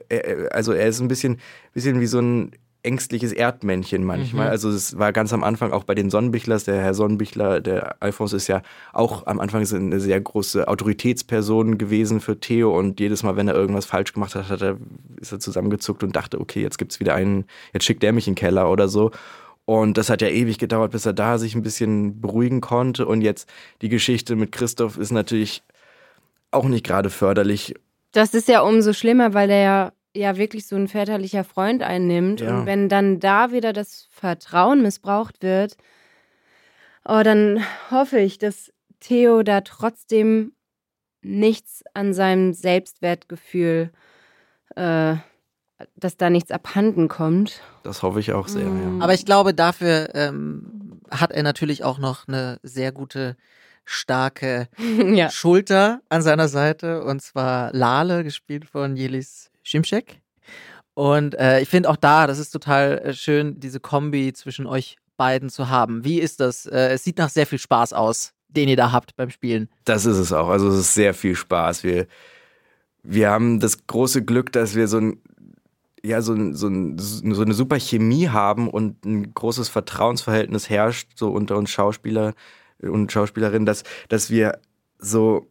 also er ist ein bisschen, bisschen wie so ein ängstliches Erdmännchen manchmal. Mhm. Also es war ganz am Anfang auch bei den Sonnenbichlers, der Herr Sonnenbichler, der Alphons ist ja auch am Anfang eine sehr große Autoritätsperson gewesen für Theo und jedes Mal, wenn er irgendwas falsch gemacht hat, hat er, ist er zusammengezuckt und dachte, okay, jetzt gibt es wieder einen, jetzt schickt der mich in den Keller oder so. Und das hat ja ewig gedauert, bis er da sich ein bisschen beruhigen konnte. Und jetzt die Geschichte mit Christoph ist natürlich auch nicht gerade förderlich. Das ist ja umso schlimmer, weil er ja ja wirklich so ein väterlicher Freund einnimmt. Ja. Und wenn dann da wieder das Vertrauen missbraucht wird, oh, dann hoffe ich, dass Theo da trotzdem nichts an seinem Selbstwertgefühl, äh, dass da nichts abhanden kommt. Das hoffe ich auch sehr, mhm. ja. Aber ich glaube, dafür ähm, hat er natürlich auch noch eine sehr gute starke <laughs> ja. Schulter an seiner Seite und zwar Lale, gespielt von Jelis Schimschek. Und äh, ich finde auch da, das ist total äh, schön, diese Kombi zwischen euch beiden zu haben. Wie ist das? Äh, es sieht nach sehr viel Spaß aus, den ihr da habt beim Spielen. Das ist es auch. Also es ist sehr viel Spaß. Wir, wir haben das große Glück, dass wir so ein ja, so, so, so eine super Chemie haben und ein großes Vertrauensverhältnis herrscht, so unter uns Schauspieler und Schauspielerinnen, dass, dass wir so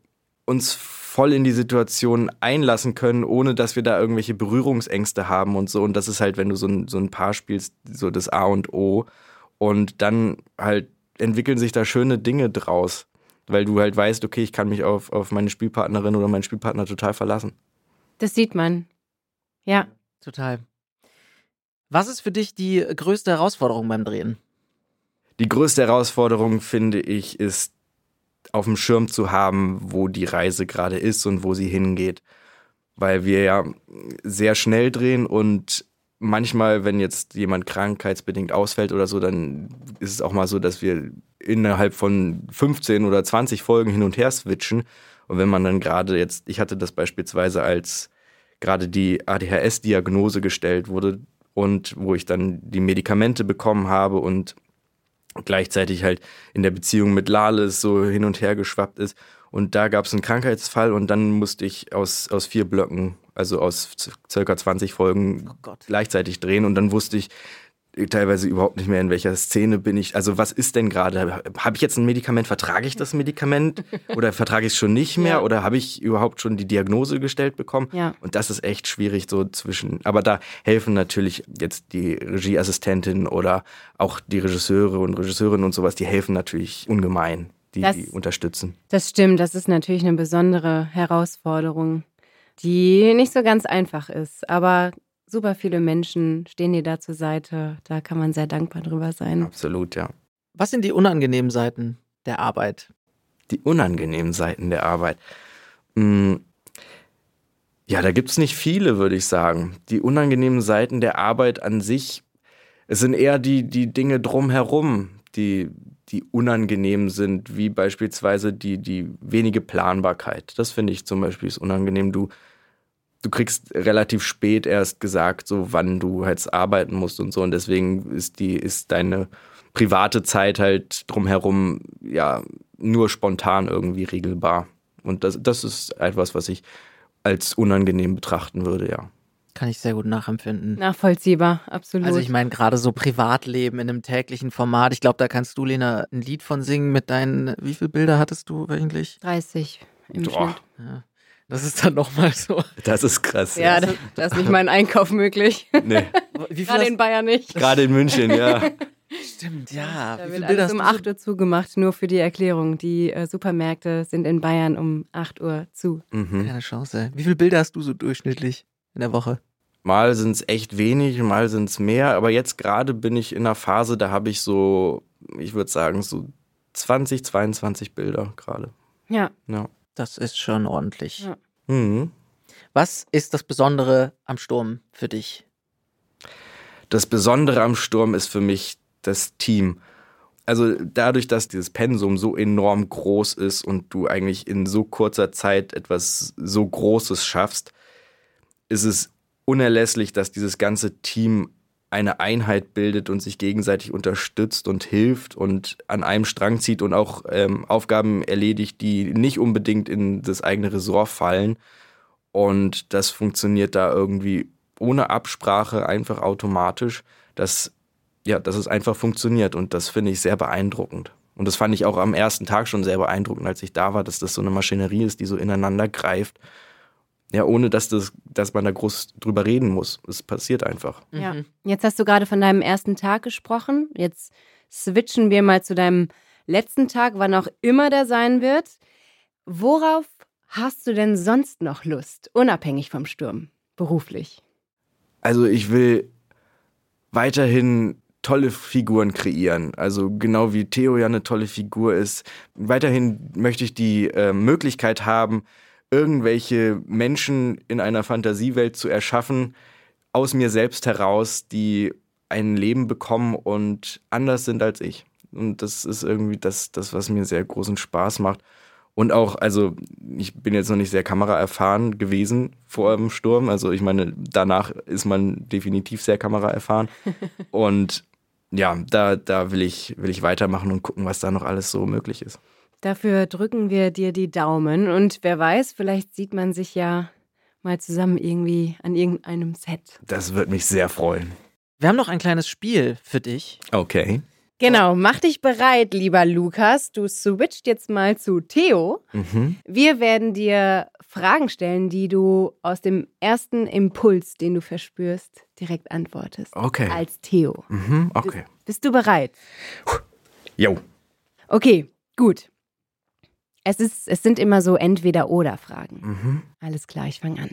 uns voll in die Situation einlassen können, ohne dass wir da irgendwelche Berührungsängste haben und so. Und das ist halt, wenn du so ein, so ein Paar spielst, so das A und O. Und dann halt entwickeln sich da schöne Dinge draus, weil du halt weißt, okay, ich kann mich auf, auf meine Spielpartnerin oder meinen Spielpartner total verlassen. Das sieht man. Ja. Total. Was ist für dich die größte Herausforderung beim Drehen? Die größte Herausforderung, finde ich, ist auf dem Schirm zu haben, wo die Reise gerade ist und wo sie hingeht. Weil wir ja sehr schnell drehen und manchmal, wenn jetzt jemand krankheitsbedingt ausfällt oder so, dann ist es auch mal so, dass wir innerhalb von 15 oder 20 Folgen hin und her switchen. Und wenn man dann gerade jetzt, ich hatte das beispielsweise als gerade die ADHS-Diagnose gestellt wurde und wo ich dann die Medikamente bekommen habe und gleichzeitig halt in der Beziehung mit Lales so hin und her geschwappt ist. Und da gab es einen Krankheitsfall und dann musste ich aus, aus vier Blöcken, also aus circa 20 Folgen oh gleichzeitig drehen. Und dann wusste ich, teilweise überhaupt nicht mehr, in welcher Szene bin ich. Also was ist denn gerade? Habe ich jetzt ein Medikament? Vertrage ich das Medikament? <laughs> Oder vertrage ich es schon nicht mehr? Ja. Oder habe ich überhaupt schon die Diagnose gestellt bekommen? Ja. Und das ist echt schwierig so zwischen. Aber da helfen natürlich jetzt die Regieassistentin oder auch die Regisseure und Regisseurinnen und sowas, die helfen natürlich ungemein. Die, das, die unterstützen. Das stimmt, das ist natürlich eine besondere Herausforderung, die nicht so ganz einfach ist. Aber super viele Menschen stehen dir da zur Seite. Da kann man sehr dankbar drüber sein. Absolut, ja. Was sind die unangenehmen Seiten der Arbeit? Die unangenehmen Seiten der Arbeit. Hm. Ja, da gibt es nicht viele, würde ich sagen. Die unangenehmen Seiten der Arbeit an sich, es sind eher die, die Dinge drumherum, die, die unangenehm sind, wie beispielsweise die, die wenige Planbarkeit. Das finde ich zum Beispiel ist unangenehm. Du, du kriegst relativ spät erst gesagt, so wann du halt arbeiten musst und so. Und deswegen ist die, ist deine private Zeit halt drumherum ja nur spontan irgendwie regelbar. Und das, das ist etwas, was ich als unangenehm betrachten würde, ja. Kann ich sehr gut nachempfinden. Nachvollziehbar, absolut. Also ich meine, gerade so Privatleben in einem täglichen Format, ich glaube, da kannst du, Lena, ein Lied von singen mit deinen, wie viele Bilder hattest du eigentlich? 30. im Boah. Schnitt. Das ist dann nochmal so. Das ist krass. Ja, da, da ist nicht mal ein Einkauf möglich. Nee. Wie viel Gerade in Bayern nicht. Gerade in München, ja. Stimmt, ja. Da Wie wird alles um hast du 8 Uhr zugemacht, nur für die Erklärung. Die äh, Supermärkte sind in Bayern um 8 Uhr zu. Mhm. Keine Chance. Wie viele Bilder hast du so durchschnittlich in der Woche? Mal sind es echt wenig, mal sind es mehr. Aber jetzt gerade bin ich in einer Phase, da habe ich so, ich würde sagen, so 20, 22 Bilder gerade. Ja, Ja. Das ist schon ordentlich. Ja. Mhm. Was ist das Besondere am Sturm für dich? Das Besondere am Sturm ist für mich das Team. Also dadurch, dass dieses Pensum so enorm groß ist und du eigentlich in so kurzer Zeit etwas so Großes schaffst, ist es unerlässlich, dass dieses ganze Team eine Einheit bildet und sich gegenseitig unterstützt und hilft und an einem Strang zieht und auch ähm, Aufgaben erledigt, die nicht unbedingt in das eigene Ressort fallen. Und das funktioniert da irgendwie ohne Absprache, einfach automatisch, dass, ja, dass es einfach funktioniert. Und das finde ich sehr beeindruckend. Und das fand ich auch am ersten Tag schon sehr beeindruckend, als ich da war, dass das so eine Maschinerie ist, die so ineinander greift. Ja, ohne dass, das, dass man da groß drüber reden muss. Es passiert einfach. ja. Mhm. Jetzt hast du gerade von deinem ersten Tag gesprochen. Jetzt switchen wir mal zu deinem letzten Tag, wann auch immer der sein wird. Worauf hast du denn sonst noch Lust, unabhängig vom Sturm, beruflich? Also ich will weiterhin tolle Figuren kreieren. Also genau wie Theo ja eine tolle Figur ist. Weiterhin möchte ich die äh, Möglichkeit haben, irgendwelche Menschen in einer Fantasiewelt zu erschaffen, aus mir selbst heraus, die ein Leben bekommen und anders sind als ich. Und das ist irgendwie das, das was mir sehr großen Spaß macht. Und auch, also ich bin jetzt noch nicht sehr kameraerfahren gewesen vor dem Sturm. Also ich meine, danach ist man definitiv sehr kameraerfahren. <laughs> Und ja, da, da will ich, will ich weitermachen und gucken, was da noch alles so möglich ist. Dafür drücken wir dir die Daumen und wer weiß, vielleicht sieht man sich ja mal zusammen irgendwie an irgendeinem Set. Das wird mich sehr freuen. Wir haben noch ein kleines Spiel für dich. Okay. Genau, mach dich bereit, lieber Lukas. Du switcht jetzt mal zu Theo. Mhm. Wir werden dir Fragen stellen, die du aus dem ersten Impuls, den du verspürst, direkt antwortest. Okay. Als Theo. Mhm. Okay. Bist du bereit? Jo. Okay, gut. Es, ist, es sind immer so Entweder-Oder-Fragen. Mhm. Alles klar, ich fange an.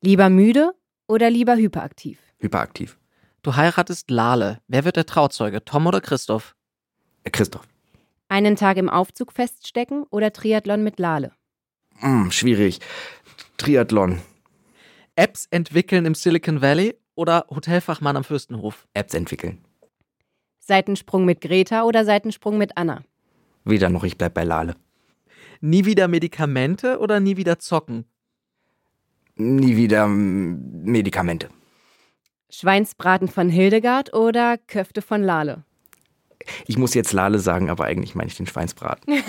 Lieber müde oder lieber hyperaktiv? Hyperaktiv. Du heiratest Lale. Wer wird der Trauzeuge? Tom oder Christoph? Äh, Christoph. Einen Tag im Aufzug feststecken oder Triathlon mit Lale? Hm, schwierig. Triathlon. Apps entwickeln im Silicon Valley oder Hotelfachmann am Fürstenhof? Apps entwickeln. Seitensprung mit Greta oder Seitensprung mit Anna? Weder noch, ich bleib bei Lale. Nie wieder Medikamente oder nie wieder zocken? Nie wieder mm, Medikamente. Schweinsbraten von Hildegard oder Köfte von Lale? Ich muss jetzt Lale sagen, aber eigentlich meine ich den Schweinsbraten.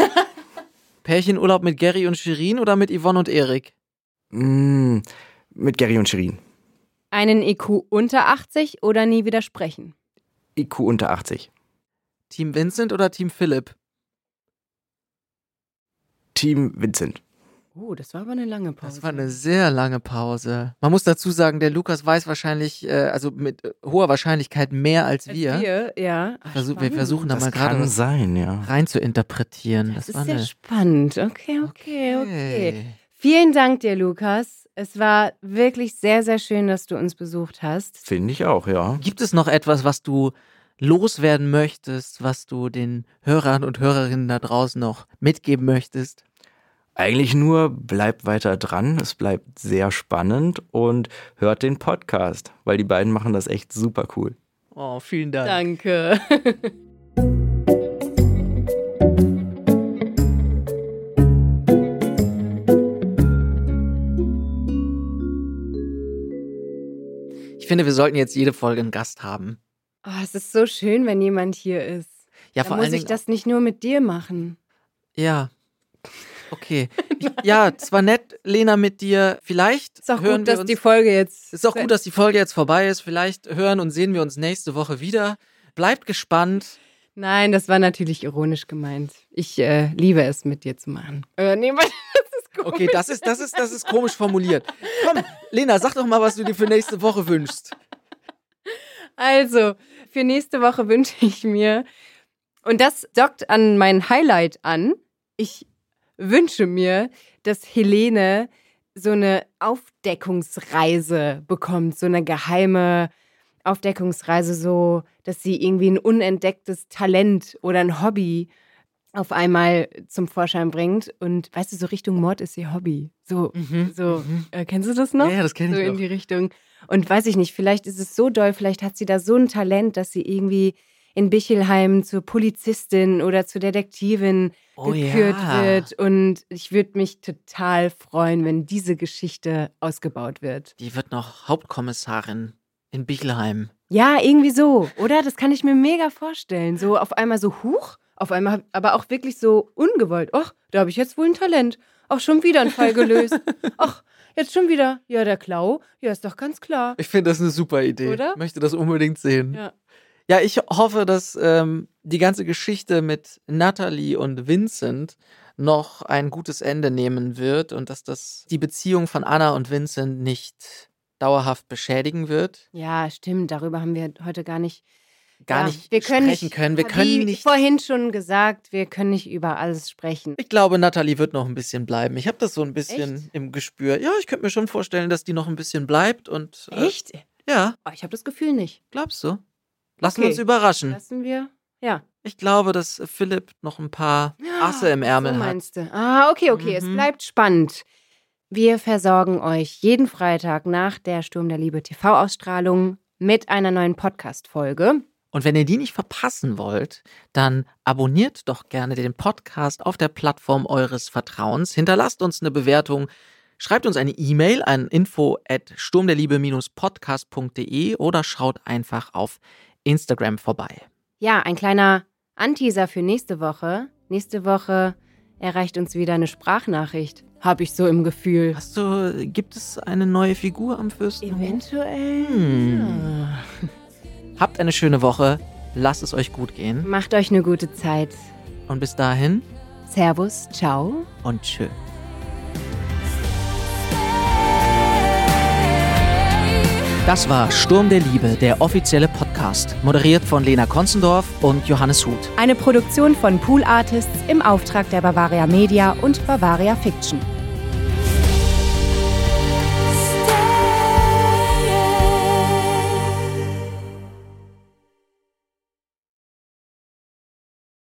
<laughs> Pärchenurlaub mit Gary und Shirin oder mit Yvonne und Erik? mm, mit Gary und Shirin. Einen IQ unter 80 oder nie widersprechen? IQ unter 80. Team Vincent oder Team Philipp? Team Vincent. Oh, das war aber eine lange Pause. Das war eine sehr lange Pause. Man muss dazu sagen, der Lukas weiß wahrscheinlich, äh, also mit äh, hoher Wahrscheinlichkeit mehr als Als wir. wir ja. Ach, Versuch, wir versuchen da Das mal gerade sein, ja. rein zu interpretieren. Das, Das, ist war sehr eine. spannend. Okay, okay, okay. Vielen Dank dir, Lukas. Es war wirklich sehr, sehr schön, dass du uns besucht hast. Finde ich auch, ja. Gibt es noch etwas, was du loswerden möchtest, was du den Hörern und Hörerinnen da draußen noch mitgeben möchtest? Eigentlich nur, bleibt weiter dran. Es bleibt sehr spannend und hört den Podcast, weil die beiden machen das echt super cool. Oh, vielen Dank. Danke. Ich finde, wir sollten jetzt jede Folge einen Gast haben. Oh, es ist so schön, wenn jemand hier ist. Ja, Dann vor muss allen ich Dingen. das nicht nur mit dir machen. Ja. Okay. Ich, ja, <laughs> zwar nett, Lena, mit dir. Vielleicht Ist auch hören gut, wir dass uns. die Folge jetzt. ist auch gut, dass die Folge jetzt vorbei ist. Vielleicht hören und sehen wir uns nächste Woche wieder. Bleibt gespannt. Nein, das war natürlich ironisch gemeint. Ich äh, liebe es, mit dir zu machen. Äh, nee, <laughs> das ist komisch. Okay, das ist, das ist, das ist komisch formuliert. Komm, Lena, sag doch mal, was du dir für nächste Woche wünschst. Also, für nächste Woche wünsche ich mir, und das dockt an mein Highlight an, ich wünsche mir, dass Helene so eine Aufdeckungsreise bekommt, so eine geheime Aufdeckungsreise, so dass sie irgendwie ein unentdecktes Talent oder ein Hobby auf einmal zum Vorschein bringt. Und weißt du, so Richtung Mord ist ihr Hobby. So, so, äh, kennst du das noch? Mhm, Ja, ja, das kenn so ich in noch. die Richtung. Und weiß ich nicht, vielleicht ist es so doll, vielleicht hat sie da so ein Talent, dass sie irgendwie in Bichelheim zur Polizistin oder zur Detektivin Oh gekürt ja. wird. Und ich würde mich total freuen, wenn diese Geschichte ausgebaut wird. Die wird noch Hauptkommissarin in Bichelheim. Ja, irgendwie so, oder? Das kann ich mir mega vorstellen. So auf einmal so huch, auf einmal aber auch wirklich so ungewollt. Ach, da habe ich jetzt wohl ein Talent. Auch schon wieder ein Fall gelöst. <laughs> Ach, jetzt schon wieder. Ja, der Klau. Ja, ist doch ganz klar. Ich finde das eine super Idee. Oder? Möchte das unbedingt sehen. Ja. Ja, ich hoffe, dass ähm, die ganze Geschichte mit Natalie und Vincent noch ein gutes Ende nehmen wird und dass das die Beziehung von Anna und Vincent nicht dauerhaft beschädigen wird. Ja, stimmt. Darüber haben wir heute gar nicht, Gar ja, nicht wir können sprechen nicht, können. Wir können nicht. vorhin schon gesagt, wir können nicht über alles sprechen. Ich glaube, Natalie wird noch ein bisschen bleiben. Ich habe das so ein bisschen Echt? im Gespür. Ja, ich könnte mir schon vorstellen, dass die noch ein bisschen bleibt und. Äh, Echt? ja, Oh, ich habe das Gefühl nicht. glaubst du? Lassen Okay. wir uns überraschen. Lassen wir. Ja. Ich glaube, dass Philipp noch ein paar Asse im Ärmel so hat. meinst du. Ah, okay, okay. Es Mhm. bleibt spannend. Wir versorgen euch jeden Freitag nach der Sturm der Liebe TV-Ausstrahlung mit einer neuen Podcast-Folge. Und wenn ihr die nicht verpassen wollt, dann abonniert doch gerne den Podcast auf der Plattform eures Vertrauens. Hinterlasst uns eine Bewertung. Schreibt uns eine E-Mail an info at sturmderliebe-podcast.de oder schaut einfach auf Instagram vorbei. Ja, ein kleiner Anteaser für nächste Woche. Nächste Woche erreicht uns wieder eine Sprachnachricht. Habe ich so im Gefühl. Hast du, gibt es eine neue Figur am Fürstenhof? Eventuell. Hm. Habt eine schöne Woche. Lasst es euch gut gehen. Macht euch eine gute Zeit. Und bis dahin Servus, ciao. und tschö. Das war Sturm der Liebe, der offizielle Podcast, moderiert von Lena Konzendorf und Johannes Huth. Eine Produktion von Pool Artists im Auftrag der Bavaria Media und Bavaria Fiction.